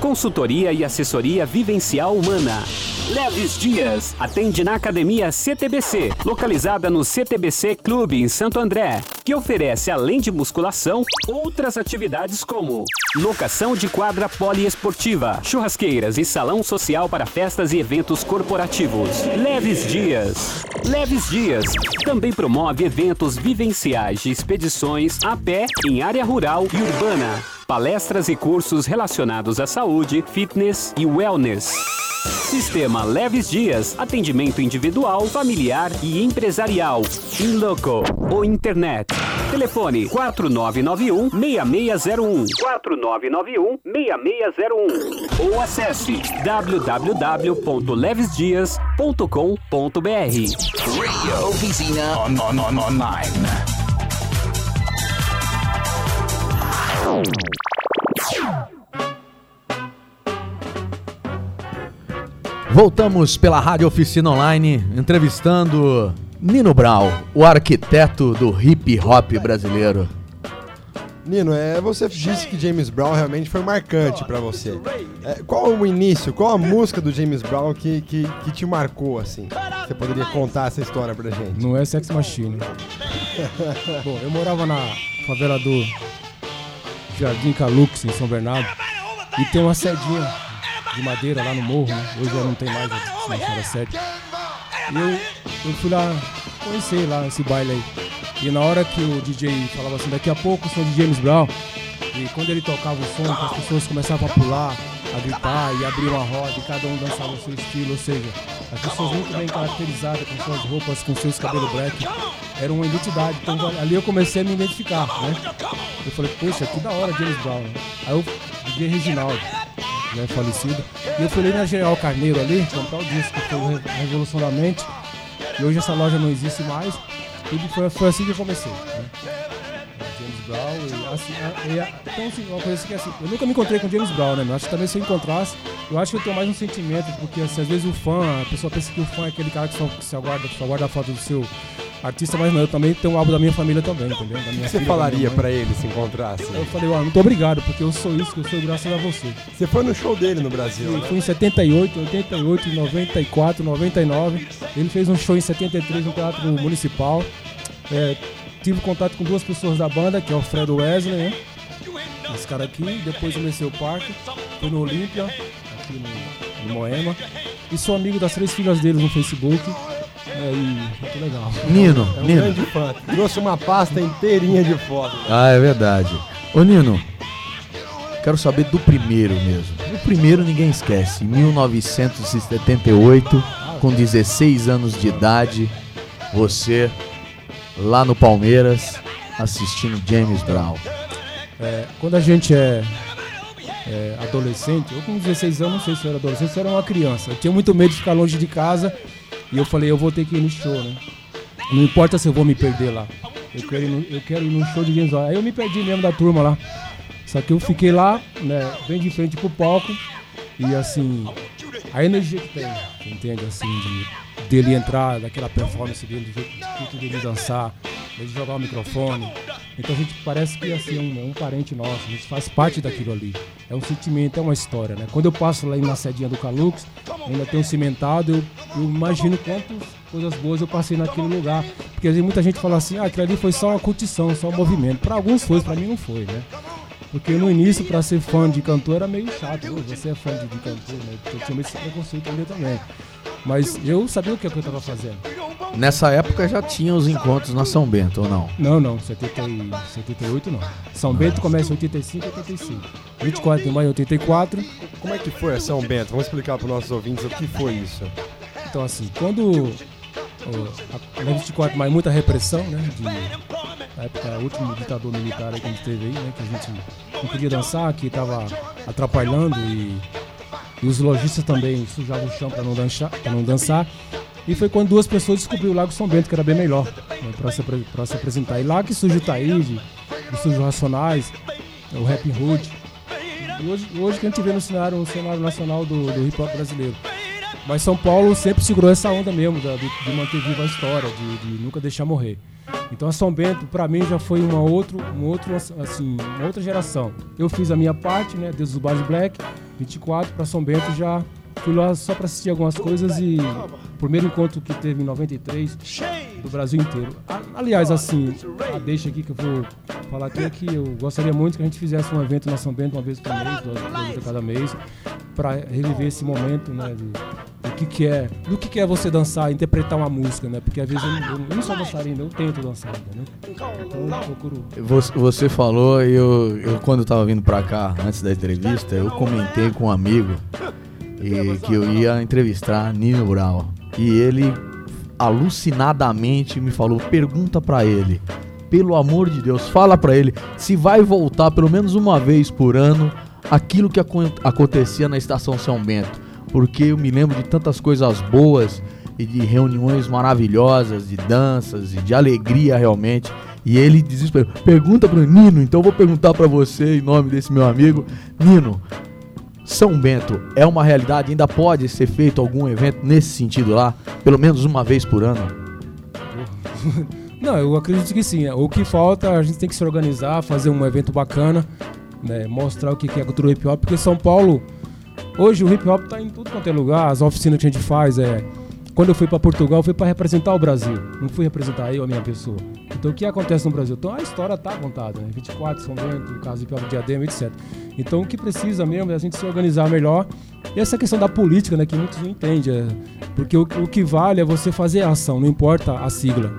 Consultoria e assessoria vivencial humana. Leves Dias atende na Academia CTBC, localizada no CTBC Clube em Santo André, que oferece, além de musculação, outras atividades como locação de quadra poliesportiva, churrasqueiras e salão social para festas e eventos corporativos. Leves Dias. Leves Dias também promove eventos vivenciais de expedições a pé em área rural e urbana, palestras e cursos relacionados à saúde, fitness e wellness. Sistema Leves Dias, atendimento individual, familiar e empresarial. In loco ou internet. Telefone 4991 6601 4991 6601 ou acesse www.levesdias.com.br. Radio Oficina on, on, on, online. Voltamos pela Rádio Oficina Online entrevistando Nino Brau, o arquiteto do hip hop brasileiro. Nino, é, você disse que James Brown realmente foi marcante pra você. É, qual o início, qual a música do James Brown que, que, que te marcou assim? Você poderia contar essa história pra gente? Não é Sex Machine. (laughs) Bom, eu morava na favela do Jardim Calux, em São Bernardo, e tem uma sedinha de madeira lá no morro, né? Hoje já não tem mais, não era sede. E eu, eu fui lá conhecer lá esse baile aí. E na hora que o DJ falava assim, daqui a pouco o som de James Brown, e quando ele tocava o som, as pessoas começavam a pular, a gritar e abrir uma roda e cada um dançava o seu estilo, ou seja, as pessoas muito bem caracterizadas com suas roupas, com seus cabelos black, era uma identidade. Então ali eu comecei a me identificar, né? Eu falei, poxa, que da hora James Brown. né? Aí eu DJ Reginaldo, já é falecido, e eu fui ali na General Carneiro ali, comprar o disco, que foi Revolução da Mente, e hoje essa loja não existe mais, e foi, foi assim que eu comecei. Né? Brown, e assim, a- e a- então assim, uma coisa que assim, eu nunca me encontrei com James Brown, né? meu? Acho que também se eu encontrasse, eu acho que eu tenho mais um sentimento, porque assim, às vezes o fã, a pessoa pensa que o fã é aquele cara que só, que só, guarda, só guarda a foto do seu artista, mas não, eu também tenho um álbum da minha família também, entendeu? Da O minha que você falaria pra ele se encontrasse? Eu falei, ó, muito obrigado, porque eu sou isso que eu sou graças a você. Você foi no show dele no Brasil, Eu né? fui em 78, 88, 94, 99. Ele fez um show em 73 no Teatro Municipal. É, tive contato com duas pessoas da banda, que é o Fred Wesley, né? Esse cara aqui. Depois eu comecei o parque. Fui no Olímpia, aqui no, no Moema. E sou amigo das três filhas deles no Facebook. É, e muito legal. Nino, É um Nino. grande fã. Trouxe uma pasta inteirinha de fotos. Ah, é verdade. Ô Nino, quero saber do primeiro mesmo. O primeiro ninguém esquece. Em 1978, com 16 anos de idade, você lá no Palmeiras, assistindo James Brown? É, quando a gente é, é, adolescente, eu com 16 anos, não sei se eu era adolescente, se eu era uma criança. Eu tinha muito medo de ficar longe de casa e eu falei, eu vou ter que ir no show, né? Não importa se eu vou me perder lá. Eu quero ir no, eu quero ir no show de James Brown. Aí eu me perdi mesmo da turma lá. Só que eu fiquei lá, né, bem de frente pro palco e assim, a energia que tem, entende? Assim, de, dele entrar, daquela performance dele, do jeito dele dançar, dele jogar o microfone. Então a gente parece que assim, é um, um parente nosso, a gente faz parte daquilo ali. É um sentimento, é uma história, né? Quando eu passo lá na sedinha do Calux, ainda tem um cimentado, eu, eu imagino quantas coisas boas eu passei naquele lugar. Porque vezes muita gente fala assim, ah, aquilo ali foi só uma curtição, só um movimento. Para alguns foi, para mim não foi, né? Porque no início, para ser fã de cantor, era meio chato. Você é fã de, cantor, né? Eu tinha esse preconceito ali também. Mas eu sabia o que, é que eu tava fazendo. Nessa época já tinha os encontros na São Bento, ou não? Não, não, 70 e 78 não. São Bento começa em 85 e 85. 24 de maio de 84. Como é que foi a São Bento? Vamos explicar para os nossos ouvintes o que foi isso. Então, assim, quando. a- Na 24 de maio, muita repressão, né? De, na época, o último ditador militar aí que a gente teve aí, né? Que a gente não podia dançar, que tava atrapalhando e, e os lojistas também sujavam o chão para não, dançar, não dançar. E foi quando duas pessoas descobriram o Lago São Bento, que era bem melhor né, para se, se apresentar. E lá que surge o Taíde, surge o Racionais, o Rap Hood. E hoje, hoje que a gente vê no cenário, no cenário nacional do, do hip hop brasileiro. Mas São Paulo sempre segurou essa onda mesmo, de, de manter viva a história, de, de nunca deixar morrer. Então a São Bento, pra mim, já foi uma, outro, um outro, assim, uma outra geração. Eu fiz a minha parte, né, desde o Bad Black, 24, pra São Bento já fui lá só pra assistir algumas coisas e primeiro encontro que teve em 93 do Brasil inteiro. Aliás, assim, deixa aqui que eu vou falar aqui é que eu gostaria muito que a gente fizesse um evento na São Bento uma vez por mês, duas vezes a cada mês, para reviver esse momento, né, de, do que que é, do que que é você dançar, interpretar uma música, né? Porque às vezes eu, não- eu não sou dançarino, eu tento dançar, entendeu? Então eu procuro Você, falou, eu, eu quando eu tava vindo pra cá, antes da entrevista, eu comentei com um amigo e, que eu ia entrevistar Nino Brown. E ele alucinadamente me falou: pergunta pra ele, pelo amor de Deus, fala pra ele se vai voltar pelo menos uma vez por ano aquilo que acon- acontecia na estação São Bento. Porque eu me lembro de tantas coisas boas e de reuniões maravilhosas, de danças e de alegria realmente. E ele desesperou. Pergunta pro Nino, então eu vou perguntar pra você em nome desse meu amigo. Nino, São Bento é uma realidade? Ainda pode ser feito algum evento nesse sentido lá? Pelo menos uma vez por ano? (laughs) Não, eu acredito que sim. O que falta, a gente tem que se organizar, fazer um evento bacana, né, mostrar o que é a cultura hip hop, porque São Paulo, hoje o hip hop tá em tudo quanto é lugar, as oficinas que a gente faz é. Quando eu fui para Portugal, fui para representar o Brasil, não fui representar eu, a minha pessoa. Então o que acontece no Brasil? Então a história tá contada, né? 24, São Bento, o caso de Hop Diadema, etc. Então o que precisa mesmo é a gente se organizar melhor. E essa questão da política, né, que muitos não entendem, é, porque o, o que vale é você fazer a ação, não importa a sigla.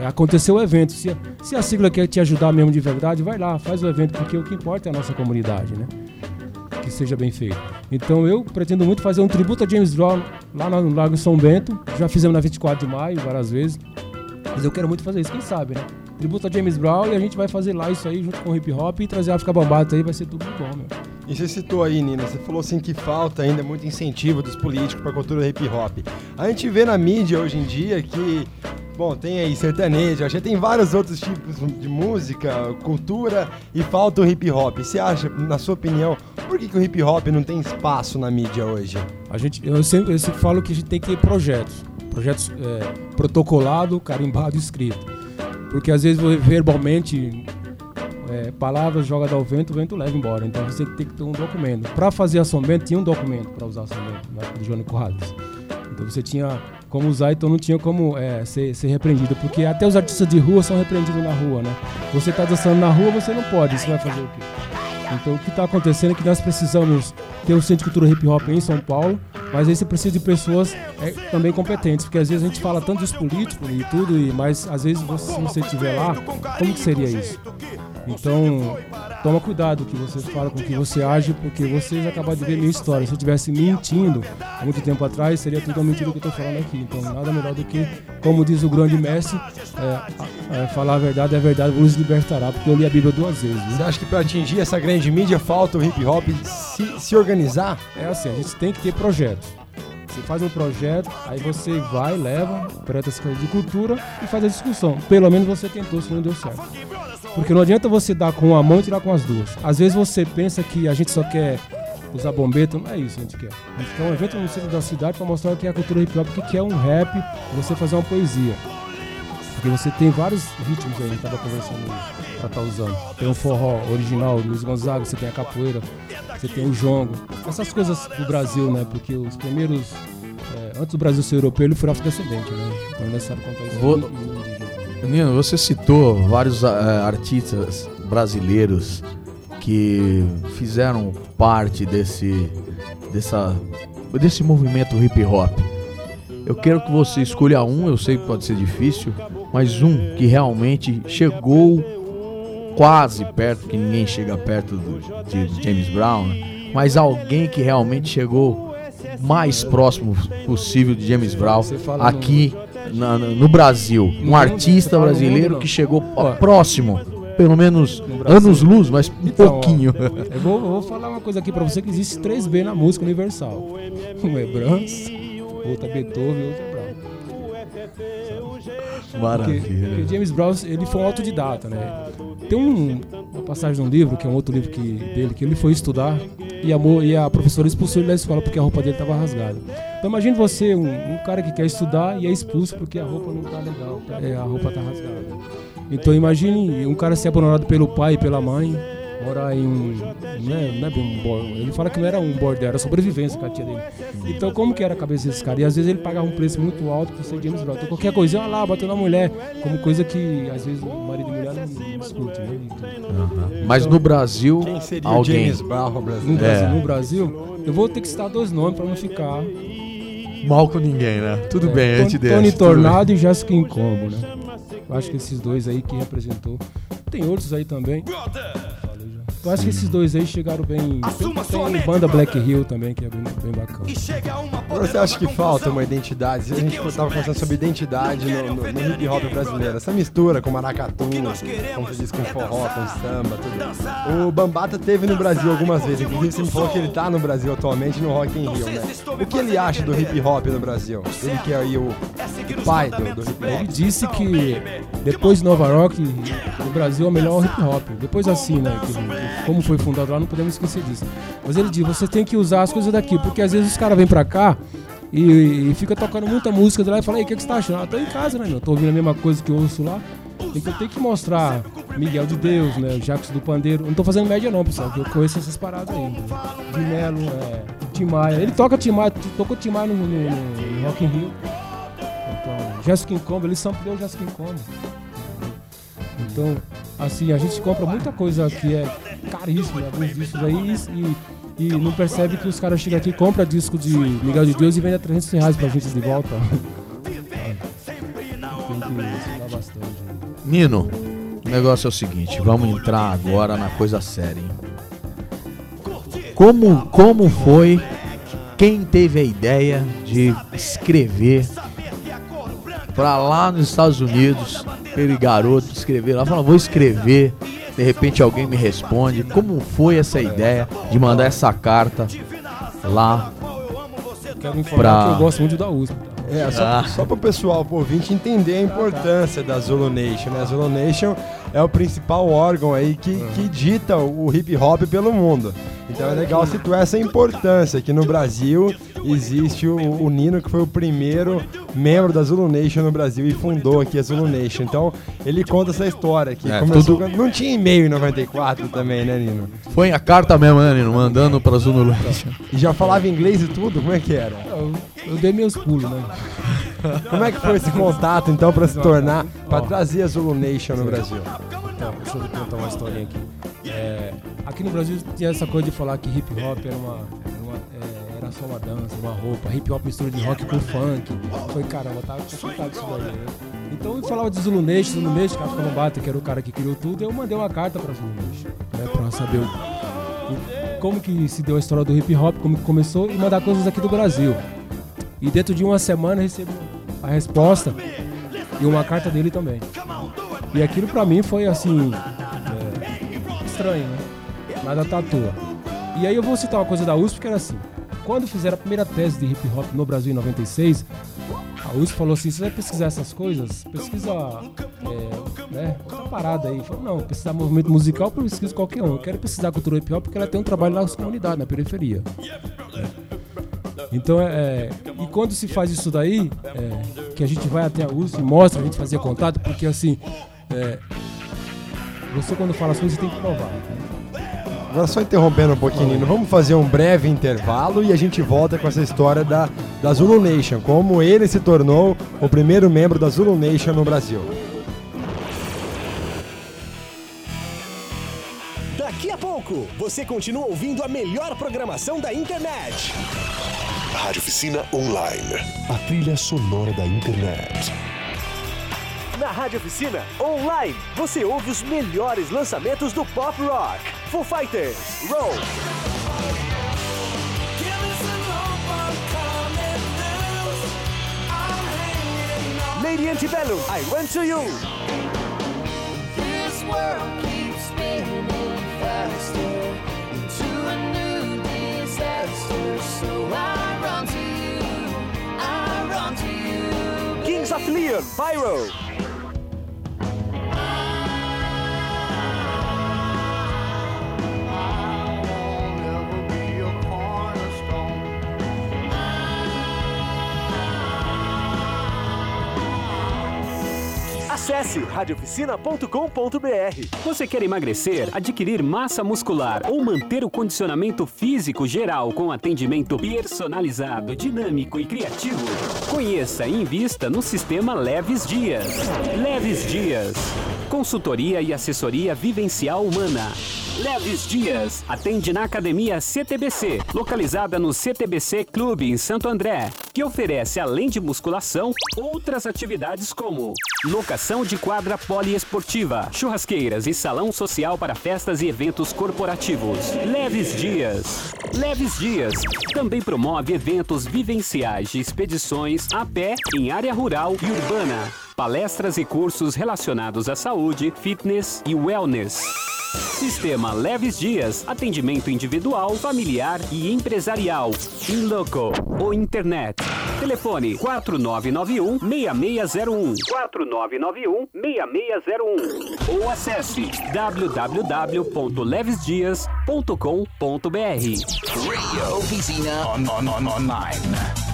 É, aconteceu o evento. Se, se a sigla quer te ajudar mesmo de verdade, vai lá, faz o evento, porque o que importa é a nossa comunidade, né? Que seja bem feito. Então eu pretendo muito fazer um tributo a James Brown lá no Lago São Bento. Já fizemos na 24 de maio várias vezes. Mas eu quero muito fazer isso, quem sabe, né? Tributo a James Brown e a gente vai fazer lá isso aí junto com o hip hop e trazer a África Bambata aí, vai ser tudo bom, meu. E você citou aí, Nina, você falou assim que falta ainda muito incentivo dos políticos para a cultura hip hop. A gente vê na mídia hoje em dia que, bom, tem aí sertanejo, já tem vários outros tipos de música, cultura e falta o hip hop. Você acha, na sua opinião, por que, que o hip hop não tem espaço na mídia hoje? A gente, eu sempre, eu sempre falo que a gente tem que ter projetos. Projetos é, protocolado, carimbado escrito. Porque às vezes verbalmente é, palavras jogadas ao vento, o vento leva embora. Então você tem que ter um documento. Para fazer a São Bento, tinha um documento para usar a São Bento, na época do Johnny Quadros. Então você tinha como usar, então não tinha como é, ser, ser repreendido. Porque até os artistas de rua são repreendidos na rua, né? Você tá dançando na rua, você não pode, você vai fazer o quê? Então o que está acontecendo é que nós precisamos ter o Centro de Cultura Hip Hop em São Paulo, mas aí você precisa de pessoas é, também competentes, porque às vezes a gente fala tanto dos políticos e tudo, e, mas às vezes você, se você estiver lá, como que seria isso? Então toma cuidado que você fala, com o que você age, porque vocês acabaram de ver minha história. Se eu estivesse mentindo há muito tempo atrás, seria tudo mentira o que eu estou falando aqui. Então, nada melhor do que, como diz o grande mestre, é, é, falar a verdade, é a verdade vos libertará, porque eu li a Bíblia duas vezes. Você acha que para atingir essa grande mídia falta o hip hop se, se organizar? É assim, a gente tem que ter projeto. Você faz um projeto, aí você vai, leva, presta essa coisa de cultura e faz a discussão. Pelo menos você tentou, se não deu certo. Porque não adianta você dar com uma mão e tirar com as duas. Às vezes você pensa que a gente só quer usar bombeto, não é isso que a gente quer. A gente quer um evento no centro da cidade para mostrar o que é a cultura hip hop, o que é um rap, você fazer uma poesia. Porque você tem vários ritmos aí, a gente tava conversando pra estar usando. Tem o forró original, Luiz Gonzaga, você tem a capoeira, você tem o jongo. Essas coisas do Brasil, né? Porque os primeiros. é, antes do Brasil ser europeu, ele foi afrodescendente, né? Então é necessário contar isso. Vou-. Nino, você citou vários ah, artistas brasileiros que fizeram parte desse, dessa, desse movimento hip hop. Eu quero que você escolha um, eu sei que pode ser difícil, mas um que realmente chegou quase perto, que ninguém chega perto do, de James Brown, né? mas alguém que realmente chegou mais próximo possível de James Brown aqui no, no Brasil. Um artista brasileiro que chegou ó, próximo, pelo menos anos luz, mas um Então, ó, pouquinho. eu, vou, eu vou falar uma coisa aqui pra você que existe 3B na música universal. Um é Brahms, outro é Beethoven e outro é Brown. Maravilha. Porque, porque James Brown ele foi um autodidata, né? Tem um, uma passagem no livro, que é um outro livro que, dele, que ele foi estudar e a, e a professora expulsou ele da escola porque a roupa dele estava rasgada. Então imagine você, um, um cara que quer estudar e é expulso porque a roupa não tá legal, tá- é, a roupa tá rasgada. Então imagine um cara ser abandonado pelo pai e pela mãe, morar em um. Não é, não é bem um. Ele fala que não era um bordel, era sobrevivência que a tia dele. Então, como que era a cabeça desse cara? E às vezes ele pagava um preço muito alto por ser James Brown. Então, qualquer coisinha, olha lá, bateu na mulher. Como coisa que às vezes o marido e mulher não discute, né? Então, Mas no Brasil, Quem seria alguém. James Brown no brasileiro? Brasil, É. no Brasil, eu vou ter que citar dois nomes pra não ficar. Mal com ninguém, né? Tudo É, bem, a gente Tony, deixa. Tornado e Jéssica Incombo, né? Eu acho que esses dois aí que representou. Tem outros aí também. Eu acho que esses dois aí chegaram bem. Tem, tem banda Black Hill também, que é bem, bem bacana. Você acha que falta uma identidade? A gente estava conversando sobre identidade no, no- no hip hop brasileiro. Essa mistura com maracatu, como você diz, com forró, com samba, tudo. O Bambata teve no Brasil algumas vezes. Inclusive, você me falou que ele tá no Brasil atualmente no Rock in Rio, né? O que ele acha do hip hop no Brasil? Ele que é aí o pai do, do hip Ele hop. disse que depois de Nova York, o Brasil é o melhor hip hop. Depois assim, né? que- como foi fundado lá, não podemos esquecer disso. Mas ele diz, você tem que usar as coisas daqui, porque às vezes os caras vêm pra cá e, e fica tocando muita música de lá e fala, ei, o que, que você tá achando? Ah, tô em casa, né, meu? Tô ouvindo a mesma coisa que eu ouço lá. Então tem que mostrar Miguel de Deus, né? Jacques do Pandeiro. Não tô fazendo média não, pessoal, que eu conheço essas paradas aí. né? De Melo, é, Tim Maia. Ele toca Tim Maia, tocou Tim Maia no, no, no- no Rock in Rio. Então, Jéssica Incombo, ele sampleou Jéssica Incombo. Então, assim, a gente compra muita coisa que é caríssima, alguns discos aí, e, e não percebe que os caras chegam aqui, compram disco de Miguel de Deus e vendem a 300 reais pra gente de volta. (laughs) Nino, o negócio é o seguinte, vamos entrar agora na coisa séria. hein? Como, como foi, quem teve a ideia de escrever pra lá nos Estados Unidos, aquele garoto escrever lá, fala, vou escrever, de repente alguém me responde, como foi essa ideia de mandar essa carta lá Quero informar Pra- que eu gosto muito da USP. É, só, Ah. só para o pessoal, pro ouvinte, entender a importância da Zulu Nation. Né? A Zulu Nation é o principal órgão aí que, que dita o hip hop pelo mundo. Então é legal situar essa importância, que no Brasil existe o, o Nino, que foi o primeiro membro da Zulu Nation no Brasil e fundou aqui a Zulu Nation. Então ele conta essa história que É, começou tudo- quando- Não tinha e-mail em 94 também, né, Nino? Foi a carta mesmo, né, Nino? Mandando pra Zulu Leste. E já falava inglês e tudo? Como é que era? Eu, eu dei meus pulos, né? Como é que foi esse contato, então, para se tornar, para trazer a Zulu Nation no Brasil? Então, deixa eu contar uma historinha aqui. É, aqui no Brasil tinha essa coisa de falar que hip hop era uma, era, é, só uma dança, uma roupa, hip hop mistura de rock com funk. Foi, caramba, tava complicado isso daí, né? Então eu falava de Zulu Nation, Zulu Nation, Kafka Bambata, que era o cara que criou tudo, eu mandei uma carta pra Zulu Nation, né? Pra saber o, o- como que se deu a história do hip hop, como que começou e mandar coisas aqui do Brasil. E dentro de uma semana eu recebi a resposta e uma carta dele também. E aquilo pra mim foi assim. é, estranho, né? Nada tá à toa. E aí eu vou citar uma coisa da USP que era assim. Quando fizeram a primeira tese de hip hop no Brasil em 96, a USP falou assim: você vai pesquisar essas coisas? Pesquisa. É, né, outra parada aí. Falou, não, pesquisar movimento musical, eu pesquiso qualquer um. Eu quero pesquisar cultura hip hop porque ela tem um trabalho nas comunidades, na periferia. Então, é, é, e quando se faz isso daí, é, que a gente vai até a USP e mostra, a gente fazia contato, porque assim, é, você quando fala as coisas você tem que provar. Agora só interrompendo um pouquinho, vamos fazer um breve intervalo e a gente volta com essa história da, da Zulu Nation, como ele se tornou o primeiro membro da Zulu Nation no Brasil. Daqui a pouco, você continua ouvindo a melhor programação da internet. Rádio Oficina Online. A trilha sonora da internet. Na Rádio Oficina Online, você ouve os melhores lançamentos do pop rock. Foo Fighters, Roll. Lady Antebellum, I Went to You. This world keeps spinning faster into a new disaster. So I you. Kings of Leon, Pyro. Acesse radioficina.com.br. Você quer emagrecer, adquirir massa muscular ou manter o condicionamento físico geral com atendimento personalizado, dinâmico e criativo? Conheça e invista no sistema Leves Dias. Leves Dias. Consultoria e assessoria vivencial humana. Leves Dias. Atende na Academia CTBC, localizada no CTBC Clube em Santo André, que oferece, além de musculação, outras atividades como locação de quadra poliesportiva, churrasqueiras e salão social para festas e eventos corporativos. Leves Dias. Leves Dias também promove eventos vivenciais de expedições a pé em área rural e urbana, palestras e cursos relacionados à saúde, fitness e wellness. Sistema Leves Dias, atendimento individual, familiar e empresarial. In loco ou internet. Telefone 4991-6601. 4991-6601. Ou acesse www.levesdias.com.br. Radio Oficina on, on, on, online.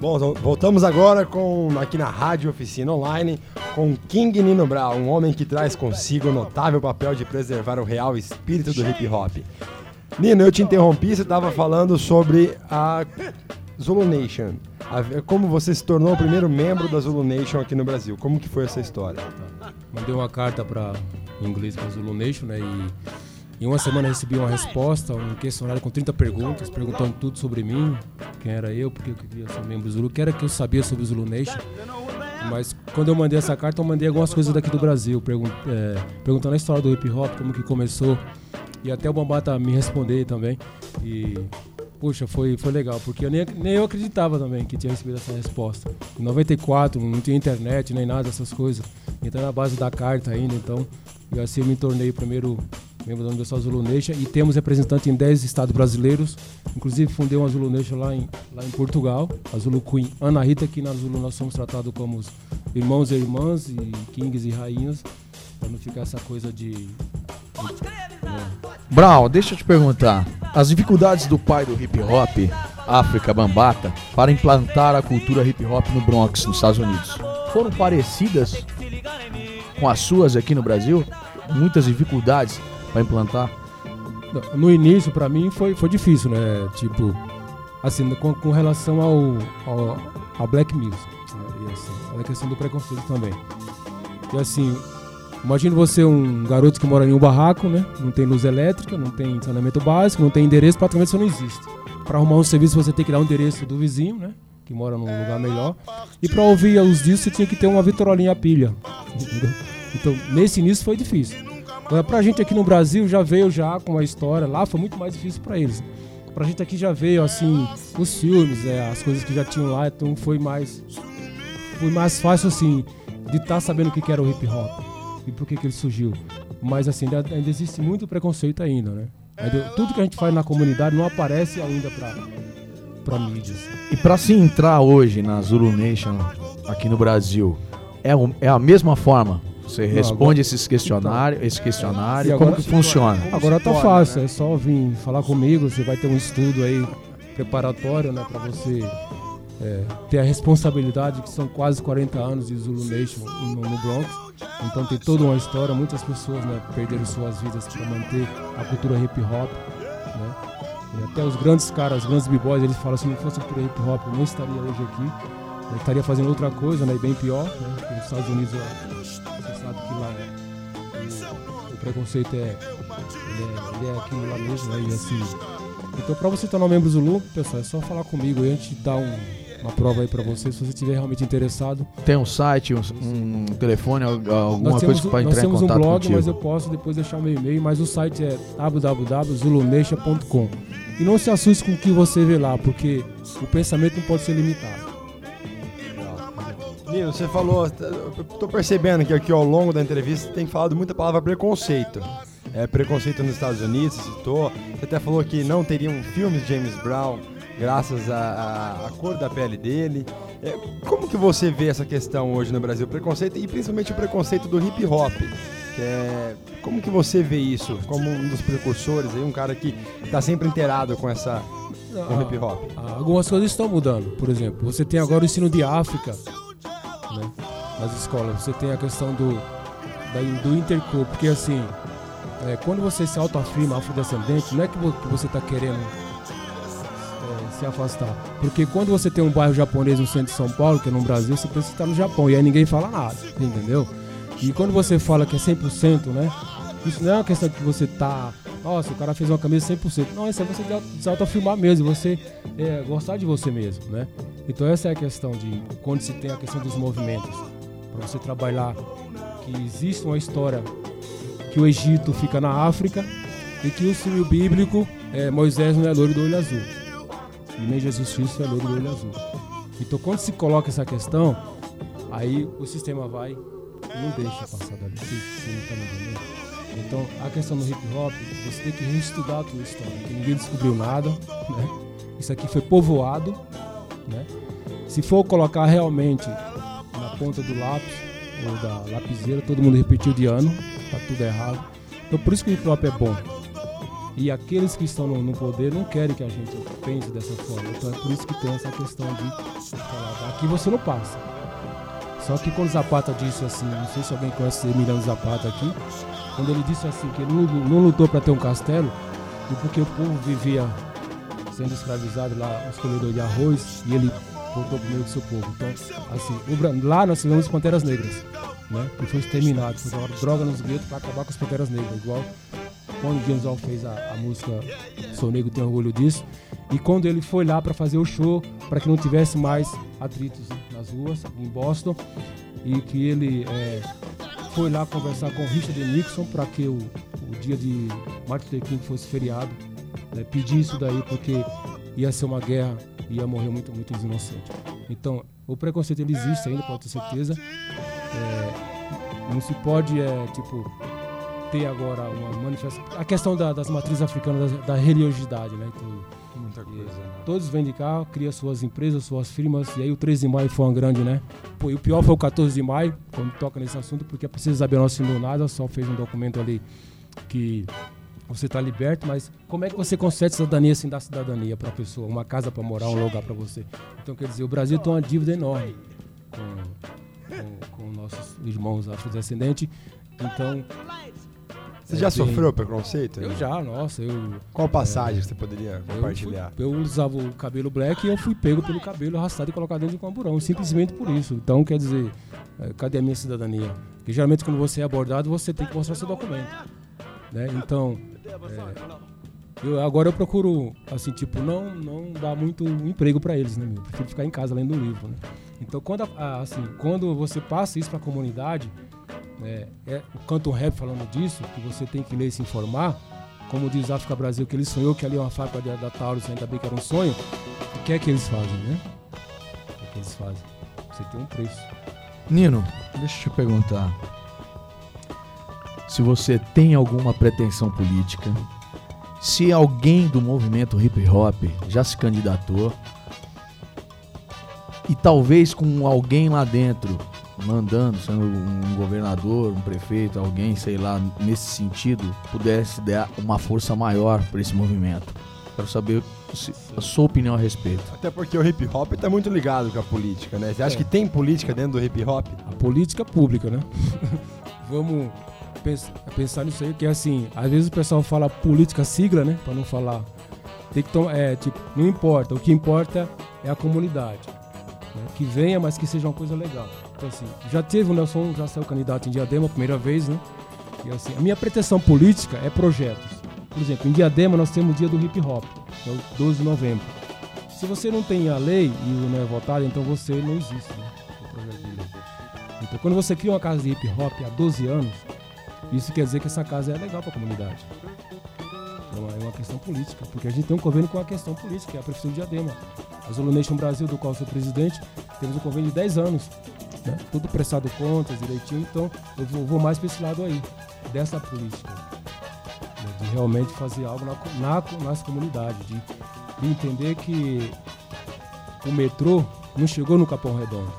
Bom, então, voltamos agora com aqui na Rádio Oficina Online com King Nino Brown, um homem que traz consigo o notável papel de preservar o real espírito do hip hop. Nino, eu te interrompi, você estava falando sobre a Zulu Nation. A- Como você se tornou o primeiro membro da Zulu Nation aqui no Brasil? Como que foi essa história? Mandei uma carta para inglês para Zulu Nation, né? E em uma semana recebi uma resposta, um questionário com 30 perguntas, perguntando tudo sobre mim, quem era eu, porque eu queria ser membro do Zulu, que era que eu sabia sobre o Zulu Nation. Mas quando eu mandei essa carta, eu mandei algumas coisas daqui do Brasil, pergun é, perguntando a história do hip hop, como que começou. E até o Bambata me responder também. E, puxa, foi, foi legal, porque eu nem, nem eu acreditava também que tinha recebido essa resposta. Em 94, não tinha internet nem nada dessas coisas. Então era a base da carta ainda, então. E assim eu me tornei o primeiro membro da Universal Zulu Nation. E temos representante em 10 estados brasileiros. Inclusive fundei uma Zulu Nation lá em, lá em Portugal, a Zulu Queen Ana Rita, que na Zulu nós somos tratados como os irmãos e irmãs, e kings e rainhas, para não ficar essa coisa de. de- é. Brown, deixa eu te perguntar. As dificuldades do pai do hip hop, África Bambata, para implantar a cultura hip hop no Bronx, nos Estados Unidos, foram parecidas com as suas aqui no Brasil? Muitas dificuldades para implantar? No início, pra mim, foi, foi difícil, né? Tipo, assim, com, com relação ao, ao, ao Black Music. Né? E assim, a questão do preconceito também. E assim, imagine você um garoto que mora em um barraco, né? Não tem luz elétrica, não tem saneamento básico, não tem endereço, praticamente você não existe. Para arrumar um serviço você tem que dar o endereço do vizinho, né? Que mora num lugar melhor. E para ouvir os discos você tinha que ter uma vitrolinha pilha. (laughs) entendeu? Então, nesse início foi difícil. Agora, pra gente aqui no Brasil já veio já com uma história, lá foi muito mais difícil para eles. Pra gente aqui já veio assim, os filmes, é, as coisas que já tinham lá, então foi mais foi mais fácil assim de estar sabendo o que era o hip hop e por que que ele surgiu. Mas assim, ainda, ainda existe muito preconceito ainda, né? Ainda- tudo que a gente faz na comunidade não aparece ainda pra, pra mídias. E pra se entrar hoje na Zulu Nation aqui no Brasil, é, o- é a mesma forma? Você Não, responde agora- esses questionários, esse questionário, E como agora- que funciona? Agora tá fácil, é só vir falar comigo, você vai ter um estudo aí preparatório, né, para você é, ter a responsabilidade que são quase 40 anos de Zulu Nation no, no Bronx. Então tem toda uma história, muitas pessoas, né, perderam suas vidas para manter a cultura hip hop, né? E até os grandes caras, os grandes b-boys, eles falam se não fosse a cultura hip hop, eu não estaria hoje aqui. Eu estaria fazendo outra coisa, né, e bem pior, né? Nos Estados Unidos, sabe que lá o, o preconceito é ele, é ele é aquilo lá mesmo, né? E assim. Então pra você tornar um membro Zulu, pessoal, é só falar comigo e a gente dá um- uma prova aí pra você, se você estiver realmente interessado. Tem um site, um, um telefone, al- alguma nós coisa temos, que pode nós entrar em temos um contato blog, contigo? mas eu posso depois deixar o meu e-mail, mas o site é www.zulunation.com. E não se assuste com o que você vê lá, porque o pensamento não pode ser limitado. Nino, você falou, tô percebendo que aqui ao longo da entrevista tem falado muita palavra preconceito. É, preconceito nos Estados Unidos, você citou. Você até falou que não teriam filmes de James Brown graças à, cor da pele dele. É, como que você vê essa questão hoje no Brasil? Preconceito e principalmente o preconceito do hip hop. é- como que você vê isso como um dos precursores, aí, um cara que está sempre inteirado com essa com o hip hop? Ah, Algumas coisas estão mudando. Por exemplo, você tem agora o ensino de África né, nas escolas. Você tem a questão do, do intercurso. Porque assim, é, quando você se autoafirma afrodescendente, não é que vo- que você está querendo é, se afastar. Porque quando você tem um bairro japonês no centro de São Paulo, que é no Brasil, você pensa que está no Japão. E aí ninguém fala nada, entendeu? E quando você fala que é 100%, né? Isso não é uma questão que você tá. Nossa, o cara fez uma camisa 100%. Não, isso é você se autoafirmar mesmo, você é, gostar de você mesmo, né? Então, essa é a questão de quando se tem a questão dos movimentos. Para você trabalhar que existe uma história que o Egito fica na África e que o símbolo bíblico é Moisés não é loiro do olho azul. E nem Jesus Cristo é loiro do olho azul. Então, quando se coloca essa questão, aí o sistema vai não deixa passar dali. Você, você não tá me entendendo? Então, a questão do hip hop, você tem que reestudar a tua história, ninguém descobriu nada, né? Isso aqui foi povoado, né? Se for colocar realmente na ponta do lápis ou da lapiseira, todo mundo repetiu de ano, tá tudo errado. Então, por isso que o hip hop é bom. E aqueles que estão no, no poder não querem que a gente pense dessa forma. Então é por isso que tem essa questão de falar, aqui você não passa. Só que quando Zapata disse assim, não sei se alguém conhece Emiliano Zapata aqui, quando ele disse assim que ele não, não lutou para ter um castelo, e porque o povo vivia sendo escravizado lá, os colhedores de arroz, e ele voltou pro meio do seu povo. Então, assim, o lá nós tivemos Panteras Negras, né? Que foi exterminado, foi jogado droga nos guetos para acabar com as Panteras Negras, igual quando o James Brown fez a, a música Sou Negro Tenho Orgulho Disso, e quando ele foi lá para fazer o show, para que não tivesse mais atritos nas ruas, em Boston, e que ele é, foi lá conversar com Richard Nixon para que o, o dia de Martin Luther King fosse feriado, né, pedir isso daí porque ia ser uma guerra e ia morrer muito, muitos inocentes. Então, o preconceito ele existe ainda, pode ter certeza. É, não se pode, é, tipo, ter agora uma manifestação. A questão da- das matrizes africanas, da, da religiosidade, né? Muita coisa, né? Todos vêm de cá, criam suas empresas, suas firmas, e aí o 13 de maio foi uma grande, né? Pô, e o pior foi o 14 de maio, quando toca nesse assunto, porque a Princesa Isabel não assinou nada, só fez um documento ali que você está liberto, mas como é que você concede cidadania sem dar cidadania para a pessoa? Uma casa para morar, um lugar para você. Então, quer dizer, o Brasil tem uma dívida enorme com, com, com nossos irmãos afrodescendentes. Então. Você é já bem- sofreu preconceito? Eu já, nossa. Eu, Qual passagem é, você poderia eu compartilhar? fui- Eu, usava o cabelo black e eu fui pego pelo cabelo arrastado e colocado dentro de um camburão, simplesmente por isso. Então, quer dizer, É, cadê a minha cidadania? Porque geralmente quando você é abordado, você tem que mostrar seu documento. Né? Então, é, eu, agora eu procuro, assim, tipo, não, não dar muito emprego para eles, né? Eu prefiro ficar em casa lendo um livro, né? Então, quando, a- assim, quando você passa isso para a comunidade, né, é, o Canto Rap falando disso, que você tem que ler e se informar, como diz África Brasil, que ele sonhou que ali é uma fábrica da, da Taurus, ainda bem que era um sonho, o que é que eles fazem, né? O que é que eles fazem? Você tem um preço. Nino, deixa eu te perguntar. Se você tem alguma pretensão política, se alguém do movimento hip hop já se candidatou e talvez com alguém lá dentro mandando, sendo um governador, um prefeito, alguém, sei lá, nesse sentido, pudesse dar uma força maior para esse movimento. Quero saber se- a sua opinião a respeito. Até porque o hip hop tá muito ligado com a política, né? Você acha É. que tem política dentro do hip hop? A política pública, né? (laughs) Vamos pens- pensar nisso aí, que é assim, às vezes o pessoal fala política sigla, né? Pra não falar. Tem que tomar. É, tipo, não importa. O que importa é a comunidade. né? Que venha, mas que seja uma coisa legal. Então, assim, já teve o Nelson, já saiu candidato em Diadema a primeira vez, né? E assim, a minha pretensão política é projetos. Por exemplo, em Diadema nós temos o dia do hip hop, que é o 12 de novembro. Se você não tem a lei e não é votado, então você não existe, né? Então, quando você cria uma casa de hip hop há 12 anos, isso quer dizer que essa casa é legal para a comunidade. Então, é uma questão política, porque a gente tem um convênio com a questão política, que é a Prefeitura de Diadema. A Zulu Nation Brasil, do qual sou presidente, temos um convênio de 10 anos. Tudo prestado contas, direitinho, então eu vou, vou mais para esse lado aí, dessa política. né? De realmente fazer algo na, na, nas comunidades, de, de entender que o metrô não chegou no Capão Redondo.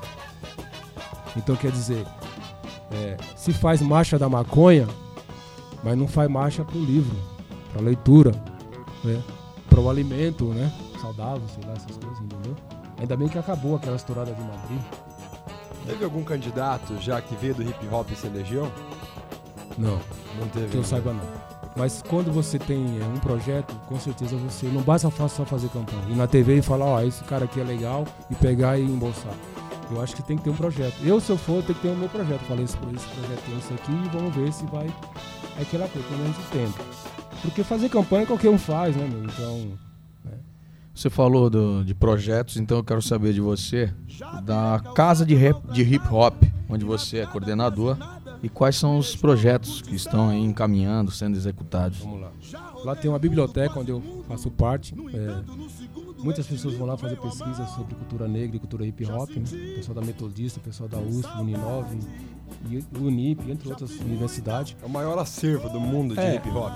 Então quer dizer, é, se faz marcha da maconha, mas não faz marcha para o livro, para a leitura, né? para o alimento, né? Saudável, sei lá, essas coisas, entendeu? Ainda bem que acabou aquela estourada de Madrid. Teve algum candidato já que veio do hip hop e se elegeu? Não. Não teve. Que eu ainda. saiba não. Mas quando você tem é, um projeto, com certeza você não basta só fazer campanha. Ir na TV e falar, ó, esse cara aqui é legal e pegar e embolsar. Eu acho que tem que ter um projeto. Eu, se eu for, eu tenho que ter o meu projeto. Falei, esse, esse projeto tem isso aqui e vamos ver se vai. É aquela coisa, pelo menos o tempo. Porque fazer campanha qualquer um faz, né, meu? Então. Você falou do- de projetos, então eu quero saber de você, da casa de, rap, de hip hop, onde você é coordenador, e quais são os projetos que estão aí encaminhando, sendo executados. Vamos lá. Lá tem uma biblioteca onde eu faço parte. é, muitas pessoas vão lá fazer pesquisa sobre cultura negra e cultura hip hop. Né? O pessoal da Metodista, o pessoal da USP, Uninove, e Unip, entre outras universidades. É o maior acervo do mundo de É. hip hop.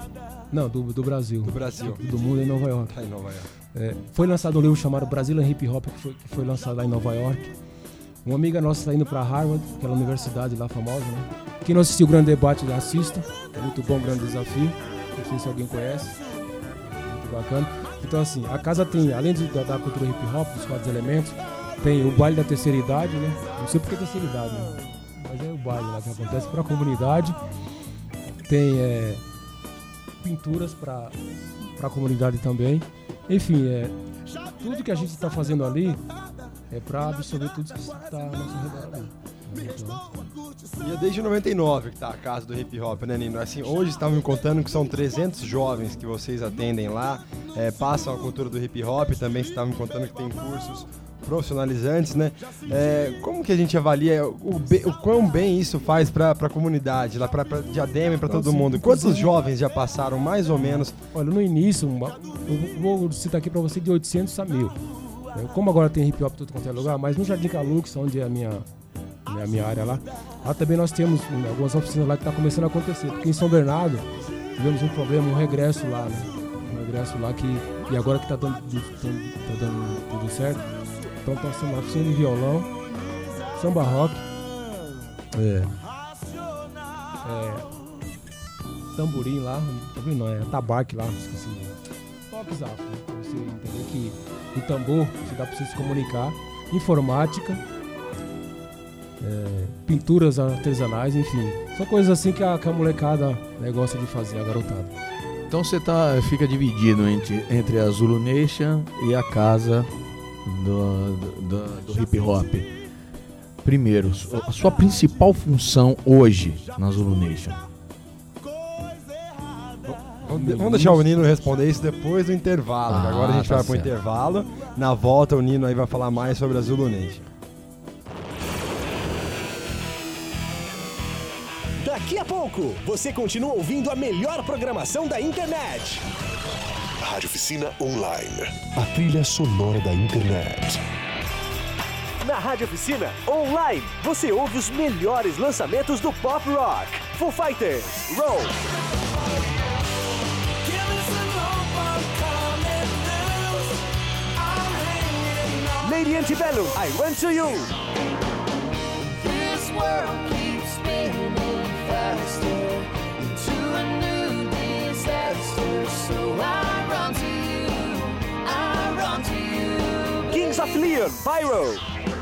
Não, do, do Brasil. Do Brasil. Do mundo em Nova York. Tá em Nova York. É, foi lançado um livro chamado Brazilian Hip Hop, que foi, que foi lançado lá em Nova York. Uma amiga nossa está indo para Harvard, aquela universidade lá famosa, né? Quem não assistiu o Grande Debate, assista. É muito bom, grande desafio. Não sei se alguém conhece. Muito bacana. Então, assim, a casa tem, além de- da, da cultura hip hop, dos quatro elementos, tem o baile da terceira idade, né? Não sei por que terceira idade, né? Mas é o baile lá que acontece para a comunidade. Tem é, pinturas para a comunidade também. Enfim, é, tudo que a gente está fazendo ali é para absorver tudo que está ao nosso redor ali. E é desde 99 que tá a casa do hip hop, né, Nino? Assim, hoje estavam me contando que são 300 jovens que vocês atendem lá, é, passam a cultura do hip hop, também estavam me contando que tem cursos profissionalizantes, né? É, como que a gente avalia o, be- o quão bem isso faz para a comunidade, lá para Diadema e para todo mundo? Quantos jovens já passaram, mais ou menos? Olha, no início, eu vou citar aqui para você de 800 a 1000. É, Como agora tem hip hop tudo quanto é lugar, mas no Jardim Calux, onde é a minha, né, a minha área lá, lá também nós temos hum, algumas oficinas lá que está começando a acontecer. Porque em São Bernardo tivemos um problema, um regresso lá, né? Um regresso lá que. E agora que está dando, tá dando tudo certo. Então temos uma oficina de violão, samba rock. É. É, tamborim lá, tamborim não, é tabaque lá, esqueci. Toques afro, né? Pra você entender que o tambor, você dá pra você se comunicar, informática, é, pinturas artesanais, enfim. São coisas assim que a, que a molecada né, gosta de fazer, a garotada. Então você tá, fica dividido entre, entre a Zulu Nation e a casa do, do, do- hip hop. primeiro, a sua principal função hoje na Zulu Nation? Vamos vamos deixar o Nino responder isso depois do intervalo. Ah, agora a gente tá vai pro certo. intervalo. Na volta, o Nino aí vai falar mais sobre a Zulu Nation. Daqui a pouco, você continua ouvindo a melhor programação da internet. Rádio Oficina Online. A trilha sonora da internet. Na Rádio Oficina Online, você ouve os melhores lançamentos do pop rock. Foo Fighters, Roll. Lady Antebellum, I Went to You. This world keeps spinning faster into a new disaster. So I you. Kings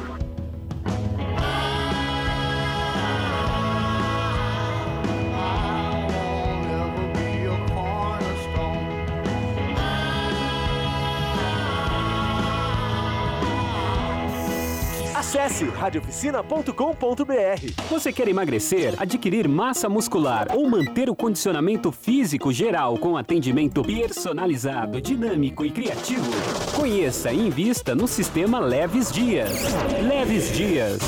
Acesse radioficina.com.br. Você quer emagrecer, adquirir massa muscular ou manter o condicionamento físico geral com atendimento personalizado, dinâmico e criativo? Conheça e invista no sistema Leves Dias. Leves Dias.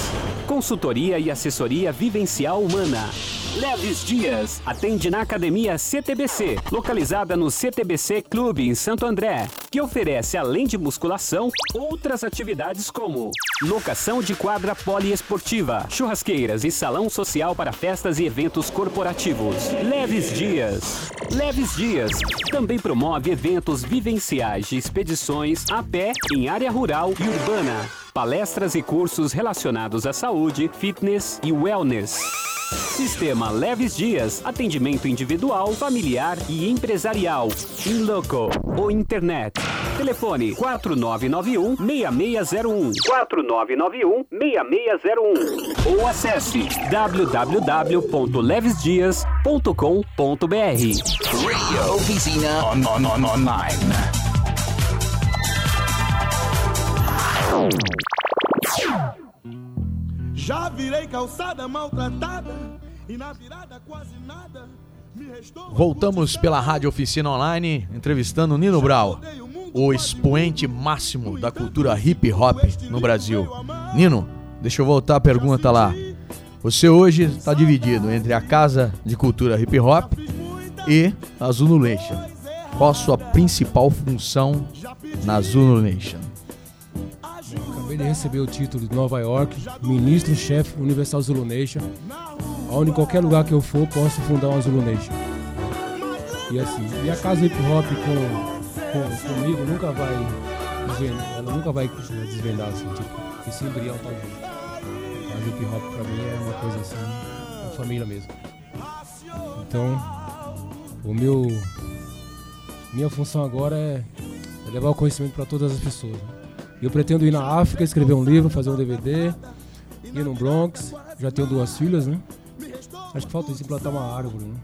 Consultoria e assessoria vivencial humana. Leves Dias. Atende na Academia CTBC, localizada no CTBC Clube em Santo André, que oferece, além de musculação, outras atividades como locação de quadra poliesportiva, churrasqueiras e salão social para festas e eventos corporativos. Leves Dias. Leves Dias também promove eventos vivenciais de expedições a pé em área rural e urbana, palestras e cursos relacionados à saúde, fitness e wellness. Sistema Leves Dias, atendimento individual, familiar e empresarial. In loco ou internet. Telefone 4991 6601 4991 6601 ou acesse www.levesdias.com.br. Radio Oficina on, on, on, online. Já virei calçada maltratada e na virada quase nada. Voltamos pela Rádio Oficina Online, entrevistando Nino Brau, o expoente máximo da cultura hip hop no Brasil. Nino, deixa eu voltar a pergunta lá. Você hoje está dividido entre a Casa de Cultura Hip Hop e a Zulu Nation. Qual a sua principal função na Zulu Nation? Acabei de receber o título de Nova York, ministro-chefe Universal Zulu Nation. Onde em qualquer lugar que eu for, posso fundar uma Zulu Nation. E assim, e a casa hip hop com, com- comigo nunca vai ela nunca vai desvendar assim, tipo, esse embrião tá junto. Casa hip hop pra mim é uma coisa assim, uma família mesmo. Então, o meu minha função agora é, é levar o conhecimento para todas as pessoas. né? Eu pretendo ir na África, escrever um livro, fazer um DVD, ir no Bronx. Já tenho duas filhas, né? Acho que falta isso implantar uma árvore, né?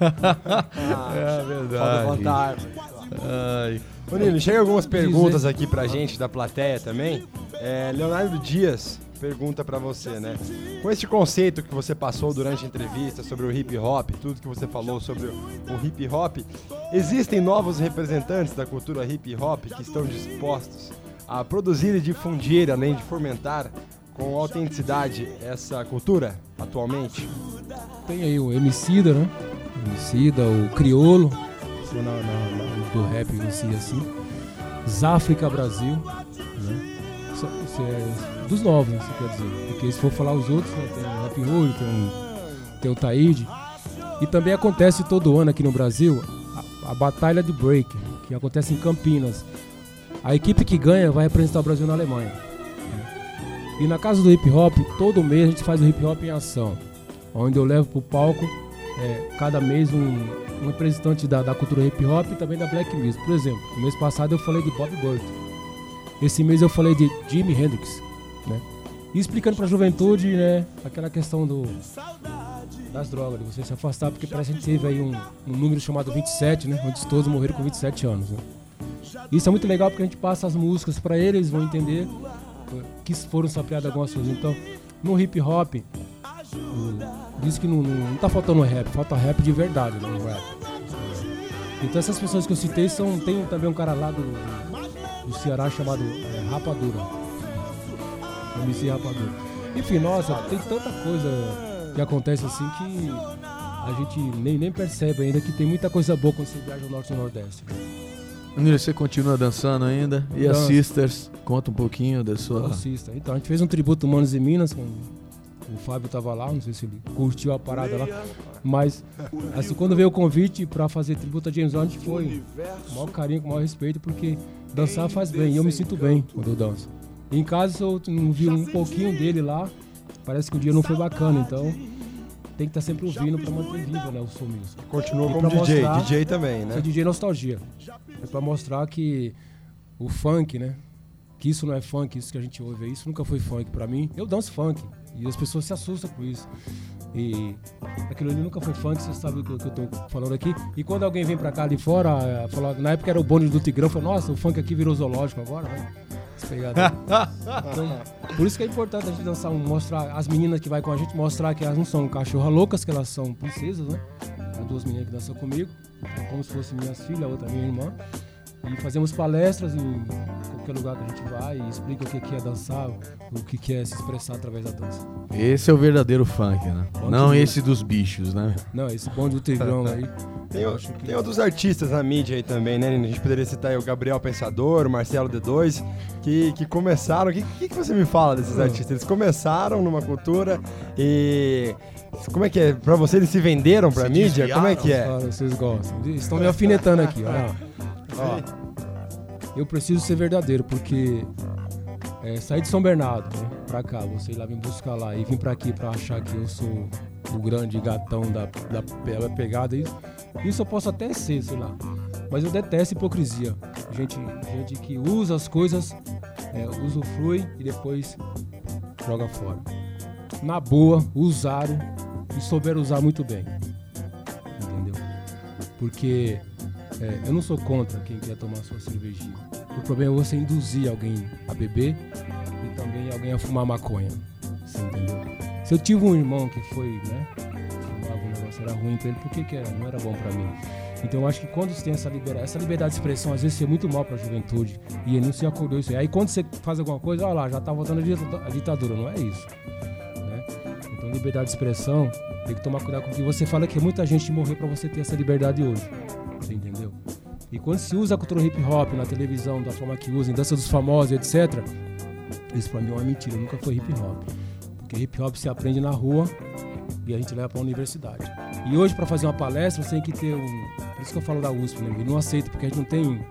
é verdade. Falta plantar árvore. Ai. Ô Nino, chega algumas perguntas aqui pra gente da plateia também. É, Leonardo Dias pergunta pra você, né? Com esse conceito que você passou durante a entrevista sobre o hip hop, tudo que você falou sobre o hip hop, existem novos representantes da cultura hip hop que estão dispostos a produzir e difundir, além de fomentar com autenticidade essa cultura atualmente? Tem aí o Emicida, né? Emicida, o Criolo, na, do rap em si assim. Záfrica Brasil, né? Isso- é dos novos, né, quer dizer. Porque se for falar os outros, né, tem o Rap Hood, tem tem o Taíde. E também acontece todo ano aqui no Brasil a, a Batalha de Break, que acontece em Campinas. A equipe que ganha vai representar o Brasil na Alemanha. E na casa do hip hop, todo mês a gente faz o hip hop em ação, onde eu levo pro palco é, cada mês um, um representante da, da cultura hip hop e também da black music. Por exemplo, no mês passado eu falei de Bob Burton. Esse mês eu falei de Jimi Hendrix, né? E explicando pra juventude, né, aquela questão do das drogas, de você se afastar, porque parece que a gente teve aí um, um número chamado 27, né, onde todos morreram com 27 anos, né? Isso é muito legal porque a gente passa as músicas pra eles, eles vão entender que foram sapeadas algumas coisas. Então, no hip hop, diz que não, não, não tá faltando rap, falta rap de verdade, né? no rap. Então essas pessoas que eu citei são. Tem também um cara lá do, do Ceará chamado é, Rapadura. MC Rapadura. Enfim, nossa, tem tanta coisa que acontece assim que a gente nem, nem percebe ainda que tem muita coisa boa quando você viaja ao norte e nordeste. Nilo, você continua dançando ainda? E as Danço. Sisters? Conta um pouquinho da sua. Assista. Então, a gente fez um tributo Manos e Minas, com o Fábio tava lá, não sei se ele curtiu a parada lá. Mas, assim, quando veio o convite pra fazer tributo a James Bond, a gente foi com o maior carinho, com o maior respeito, porque dançar faz bem, e eu me sinto bem quando eu danço. Em casa, eu não vi um pouquinho dele lá, parece que o dia não foi bacana, então tem que estar sempre ouvindo pra manter vivo, né, o som music. Continua como DJ, DJ também, né? Sou DJ nostalgia. É pra mostrar que o funk, né? Que isso não é funk, isso que a gente ouve, isso nunca foi funk pra mim. Eu danço funk e as pessoas se assustam com isso. E aquilo ali nunca foi funk, você sabe o que eu tô falando aqui. E quando alguém vem pra cá de fora, eh, falar, na época era o bonde do Tigrão, falou, nossa, o funk aqui virou zoológico agora, né? Essa pegada. Então, por isso que é importante a gente dançar, mostrar as meninas que vai com a gente, mostrar que elas não são cachorra loucas, que elas são princesas, né? Há duas meninas que dançam comigo, como se fossem minhas filhas, a outra minha irmã. E fazemos palestras em qualquer lugar que a gente vai e explica o que é dançar, o que é se expressar através da dança. Esse é o verdadeiro funk, né? Bonde Não esse dos bichos, né? Não, esse bonde do Tigrão aí. (laughs) Tem, o- tem outros artistas na mídia aí também, né? A gente poderia citar aí o Gabriel Pensador, o Marcelo D2, que, que começaram. O que, que, que você me fala desses Ah. artistas? Eles começaram numa cultura e. Como é que é? Pra você eles se venderam pra Se mídia? Como é que é? Vocês gostam. Estão me alfinetando aqui, lá. (laughs) Ó, eu preciso ser verdadeiro, porque é, sair de São Bernardo né, pra cá, você ir lá me buscar lá e vir pra aqui pra achar que eu sou o grande gatão da, da, da pegada, isso, isso eu posso até ser, sei lá. Mas eu detesto hipocrisia. Gente, gente que usa as coisas, é, usufrui e depois joga fora. Na boa, usaram e souberam usar muito bem entendeu? Porque é, eu não sou contra quem quer tomar sua cervejinha. O problema é você induzir alguém a beber e também alguém a fumar maconha. Você entendeu? Se eu tive um irmão que foi, né? Fumava um negócio, era ruim pra ele, por que, que era? não era bom pra mim? Então eu acho que quando você tem essa liberdade, essa liberdade de expressão, às vezes é muito mal pra juventude. E ele não se acordou isso aí. Aí quando você faz alguma coisa, olha lá, já tá voltando a dita- a ditadura, não é isso. Né? Então liberdade de expressão, tem que tomar cuidado com o que você fala, que muita gente morreu pra você ter essa liberdade hoje. E quando se usa a cultura hip hop na televisão, da forma que usa, em dança dos famosos, etc., isso pra mim é uma mentira, nunca foi hip hop. Porque hip hop se aprende na rua e a gente leva pra universidade. E hoje, pra fazer uma palestra, você tem que ter um. Por isso que eu falo da USP, né? Não aceito, porque a gente não tem.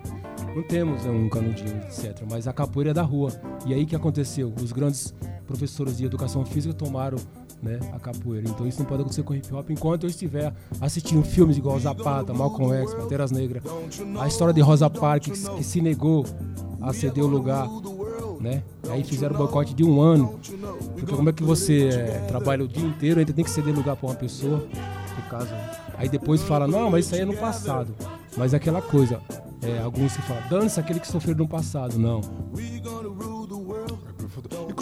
Não temos né, um canudinho, etc. Mas a capoeira é da rua. E aí que aconteceu? Os grandes professores de educação física tomaram né, a capoeira. Então isso não pode acontecer com hip hop enquanto eu estiver assistindo filmes igual Zapata, Malcolm X, Panteras Negras. A história de Rosa Parks, que se negou a ceder o lugar. Né? Aí fizeram boicote de um ano. Porque como é que você é, trabalha o dia inteiro, ainda tem que ceder lugar para uma pessoa, no caso. Aí depois fala, não, mas isso aí é no passado. Mas é aquela coisa, é, alguns que falam, dane-se aquele que sofreu no passado. Não.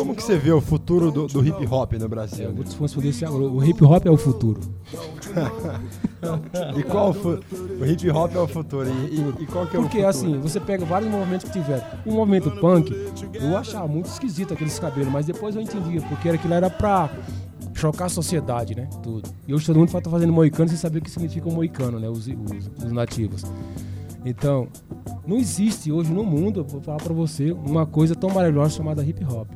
Como que você vê o futuro do, do hip hop no Brasil? Vou te responder isso agora. O hip hop é o futuro. (laughs) e qual o, fu- o hip hop é o futuro? E, e- e qual que é Porque o futuro? assim, você pega vários movimentos que tiveram. O movimento punk, eu achava muito esquisito aqueles cabelos, mas depois eu entendia, porque aquilo era pra chocar a sociedade, né? Tudo. E hoje todo mundo tá fazendo moicano sem saber o que significa um moicano, né? Os, os, os nativos. Então, não existe hoje no mundo, vou falar pra você, uma coisa tão maravilhosa chamada hip hop.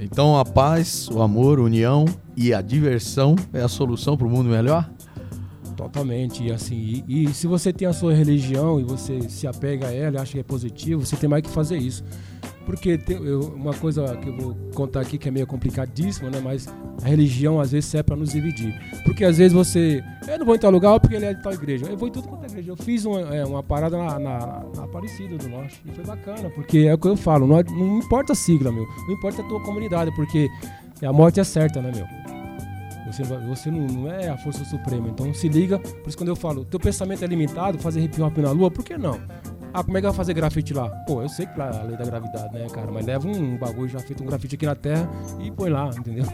Então a paz, o amor, a união e a diversão é a solução para o mundo melhor? Totalmente, e assim, e, e se você tem a sua religião e você se apega a ela acha que é positivo, você tem mais que fazer isso. Porque tem, eu- uma coisa que eu vou contar aqui que é meio complicadíssima, né? Mas a religião às vezes serve para nos dividir. Porque às vezes você. Eu não vou em tal lugar porque ele é de tal igreja. Eu vou em tudo quanto é igreja. Eu fiz uma, é, uma parada na, na, na Aparecida do Norte. E foi bacana, porque é o que eu falo, não, não importa a sigla, meu. Não importa a tua comunidade, porque a morte é certa, né, meu? Você, você não, não é a força suprema, então se liga. Por isso quando eu falo, teu pensamento é limitado, fazer hip hop na lua, por que não? Ah, como é que vai fazer grafite lá? Pô, eu sei que lá é a lei da gravidade, né, cara? Mas leva um bagulho já feito um grafite aqui na terra e põe lá, entendeu?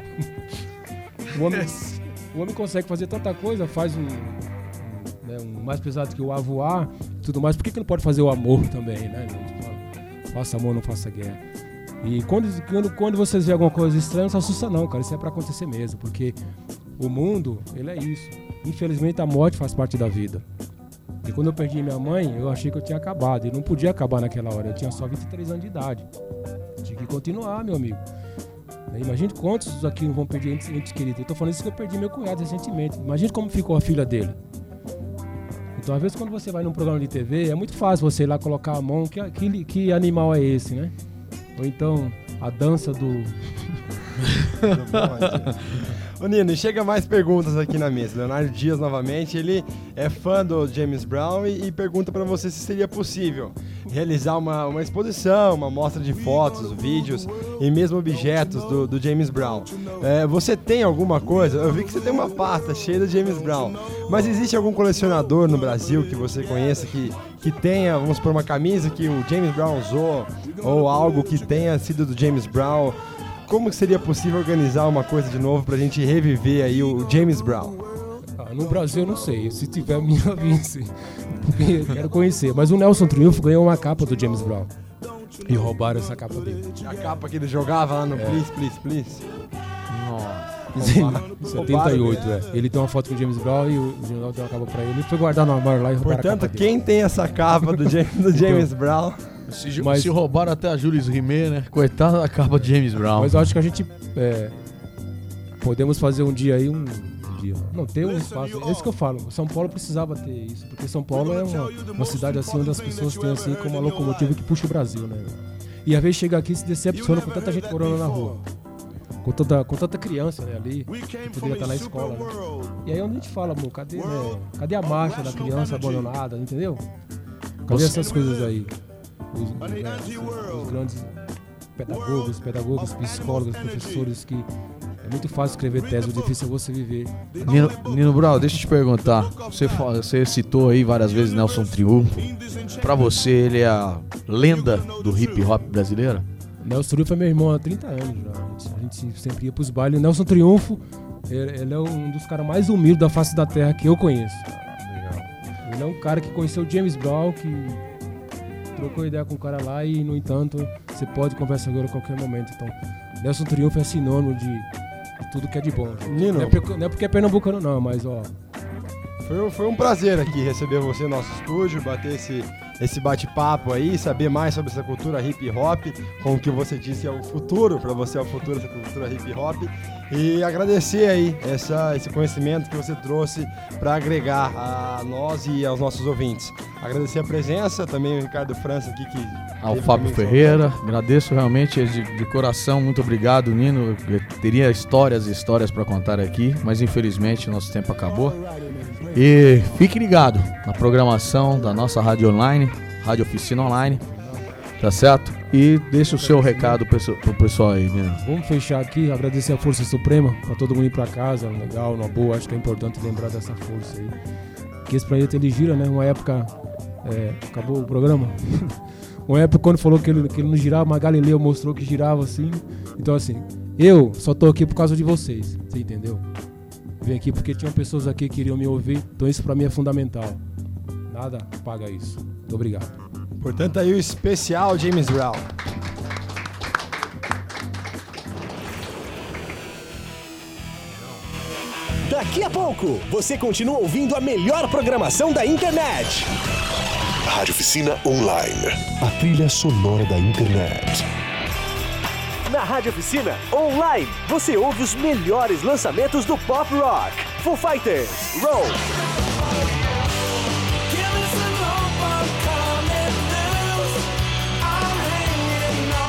o, homem, o homem consegue fazer tanta coisa, faz um, né, um mais pesado que o avoar tudo mais. Por que, que não pode fazer o amor também, né? Tipo, faça amor, não faça guerra. E quando, quando, quando vocês veem alguma coisa estranha, não se assusta não, cara. Isso é pra acontecer mesmo, porque o mundo, ele é isso. Infelizmente a morte faz parte da vida. E quando eu perdi minha mãe, eu achei que eu tinha acabado. E não podia acabar naquela hora. Eu tinha só 23 anos de idade. Tinha que continuar, meu amigo. Imagine quantos aqui vão perder entes, entes queridos. Eu tô falando isso que eu perdi meu cunhado recentemente. Imagine como ficou a filha dele. Então, às vezes, quando você vai num programa de TV, é muito fácil você ir lá colocar a mão. Que, que, que animal é esse, né? Ou então, a dança do. (laughs) (laughs) Ô Nino, chega mais perguntas aqui na mesa. Leonardo Dias, novamente, ele é fã do James Brown e, e pergunta para você se seria possível realizar uma, uma exposição, uma mostra de fotos, vídeos e mesmo objetos do, do James Brown. É, você tem alguma coisa? Eu vi que você tem uma pasta cheia do James Brown, mas existe algum colecionador no Brasil que você conheça que, que tenha, vamos por uma camisa que o James Brown usou ou algo que tenha sido do James Brown? Como seria possível organizar uma coisa de novo pra gente reviver aí o James Brown? Ah, no Brasil eu não sei, se tiver (laughs) me avise, porque quero conhecer. Mas o Nelson Triunfo ganhou uma capa do James Brown. E roubaram essa capa dele. A capa que ele jogava lá no É. Please, Please, Please? Nossa. 78, (laughs) é. Ele tem uma foto com o James Brown e o General deu uma capa pra ele. Ele foi guardar no armário lá e roubaram a Portanto, capa dele. quem tem essa capa do James, do James Brown? Se, Mas- se roubaram até a Jules Rimet, né? Coitada da capa de James Brown. Mas eu acho que a gente é, podemos fazer um dia aí, um dia. Não, ter um espaço. É isso que eu falo. São Paulo precisava ter isso, porque São Paulo é uma, uma cidade assim onde as pessoas têm assim como uma locomotiva que puxa o Brasil, né? E às vezes chega aqui e se decepciona com tanta gente morando na rua. Com tanta, com tanta criança né, ali, que poderia estar na escola. Né? E aí onde a gente fala, amor, cadê, né, cadê a marcha da criança abandonada, entendeu? Cadê essas coisas aí? Os, os, né, os- os grandes pedagogos, pedagogos, psicólogos, professores que é muito fácil escrever tese, o difícil é você viver. Nino, Nino Brown, deixa eu te perguntar. Você, você citou aí várias vezes Nelson Triunfo. Pra você, ele é a lenda do hip hop brasileiro? Nelson Triunfo é meu irmão há 30 anos já. A gente, sempre ia pros bailes. Nelson Triunfo, ele, é um dos caras mais humildes da face da terra que eu conheço. Ele é um cara que conheceu o James Brown, que trocou ideia com o cara lá e, no entanto, você pode conversar agora a qualquer momento. Então, Nelson Triunfo é sinônimo de, tudo que é de bom. Nino. Não é, porque, não é porque é pernambucano, não, mas ó. Foi, foi um prazer aqui receber você no nosso estúdio, bater esse, esse bate-papo aí, saber mais sobre essa cultura hip hop, com o que você disse é o futuro, para você é o futuro dessa cultura hip hop, e agradecer aí essa, esse conhecimento que você trouxe para agregar a nós e aos nossos ouvintes. Agradecer a presença, também o Ricardo França aqui que. Ao Fábio Ferreira, agradeço realmente de, de coração, muito obrigado, Nino. Eu teria histórias e histórias para contar aqui, mas infelizmente nosso tempo acabou. E fique ligado na programação da nossa rádio online, Rádio Oficina Online, tá certo? E deixa o seu recado pro pessoal- aí, Nino. Vamos fechar aqui, agradecer a Força Suprema, pra todo mundo ir pra casa, legal, uma boa, acho que é importante lembrar dessa força aí. Que esse planeta ele gira, né? Uma época. é, acabou o programa? (laughs) Uma época quando falou que ele, que ele não girava, mas Galileu mostrou que girava assim. Então assim, eu só tô aqui por causa de vocês, você entendeu? Vim aqui porque tinham pessoas aqui que queriam me ouvir, então isso pra mim é fundamental. Nada paga isso. Muito obrigado. Portanto, aí o especial James Brown. Daqui a pouco, você continua ouvindo a melhor programação da internet. Rádio Oficina Online. A trilha sonora da internet. Na Rádio Oficina Online, você ouve os melhores lançamentos do pop rock. Foo Fighters, Roll.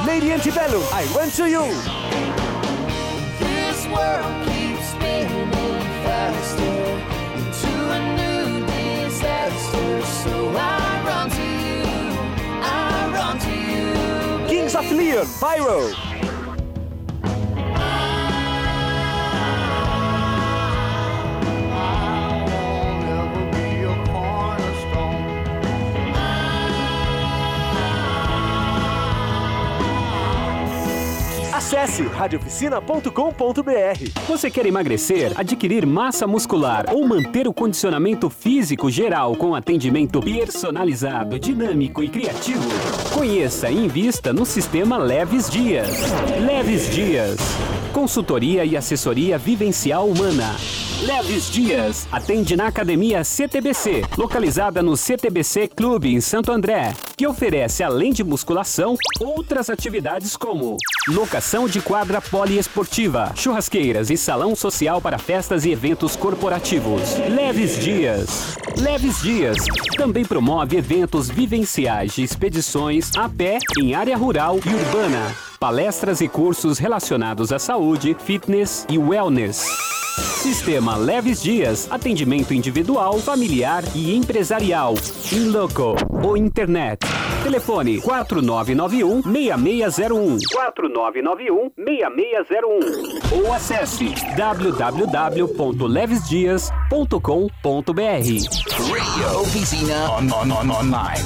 Lady Antebellum, I Went to You. This world keeps spinning faster into a new disaster. So I run to you, I run to you. Kings of Leon, Pyro. Acesse radioficina.com.br. Você quer emagrecer, adquirir massa muscular ou manter o condicionamento físico geral com atendimento personalizado, dinâmico e criativo? Conheça e invista no sistema Leves Dias. Leves Dias. Consultoria e assessoria vivencial humana. Leves Dias. Atende na Academia CTBC, localizada no CTBC Clube em Santo André, que oferece, além de musculação, outras atividades como locação de quadra poliesportiva, churrasqueiras e salão social para festas e eventos corporativos. Leves Dias. Leves Dias também promove eventos vivenciais de expedições a pé em área rural e urbana, palestras e cursos relacionados à saúde, fitness e wellness. Sistema Leves Dias, atendimento individual, familiar e empresarial. In loco ou internet. Telefone 4991 6601 4991 6601 ou acesse www.levesdias.com.br. Radio Oficina on, on, on, online.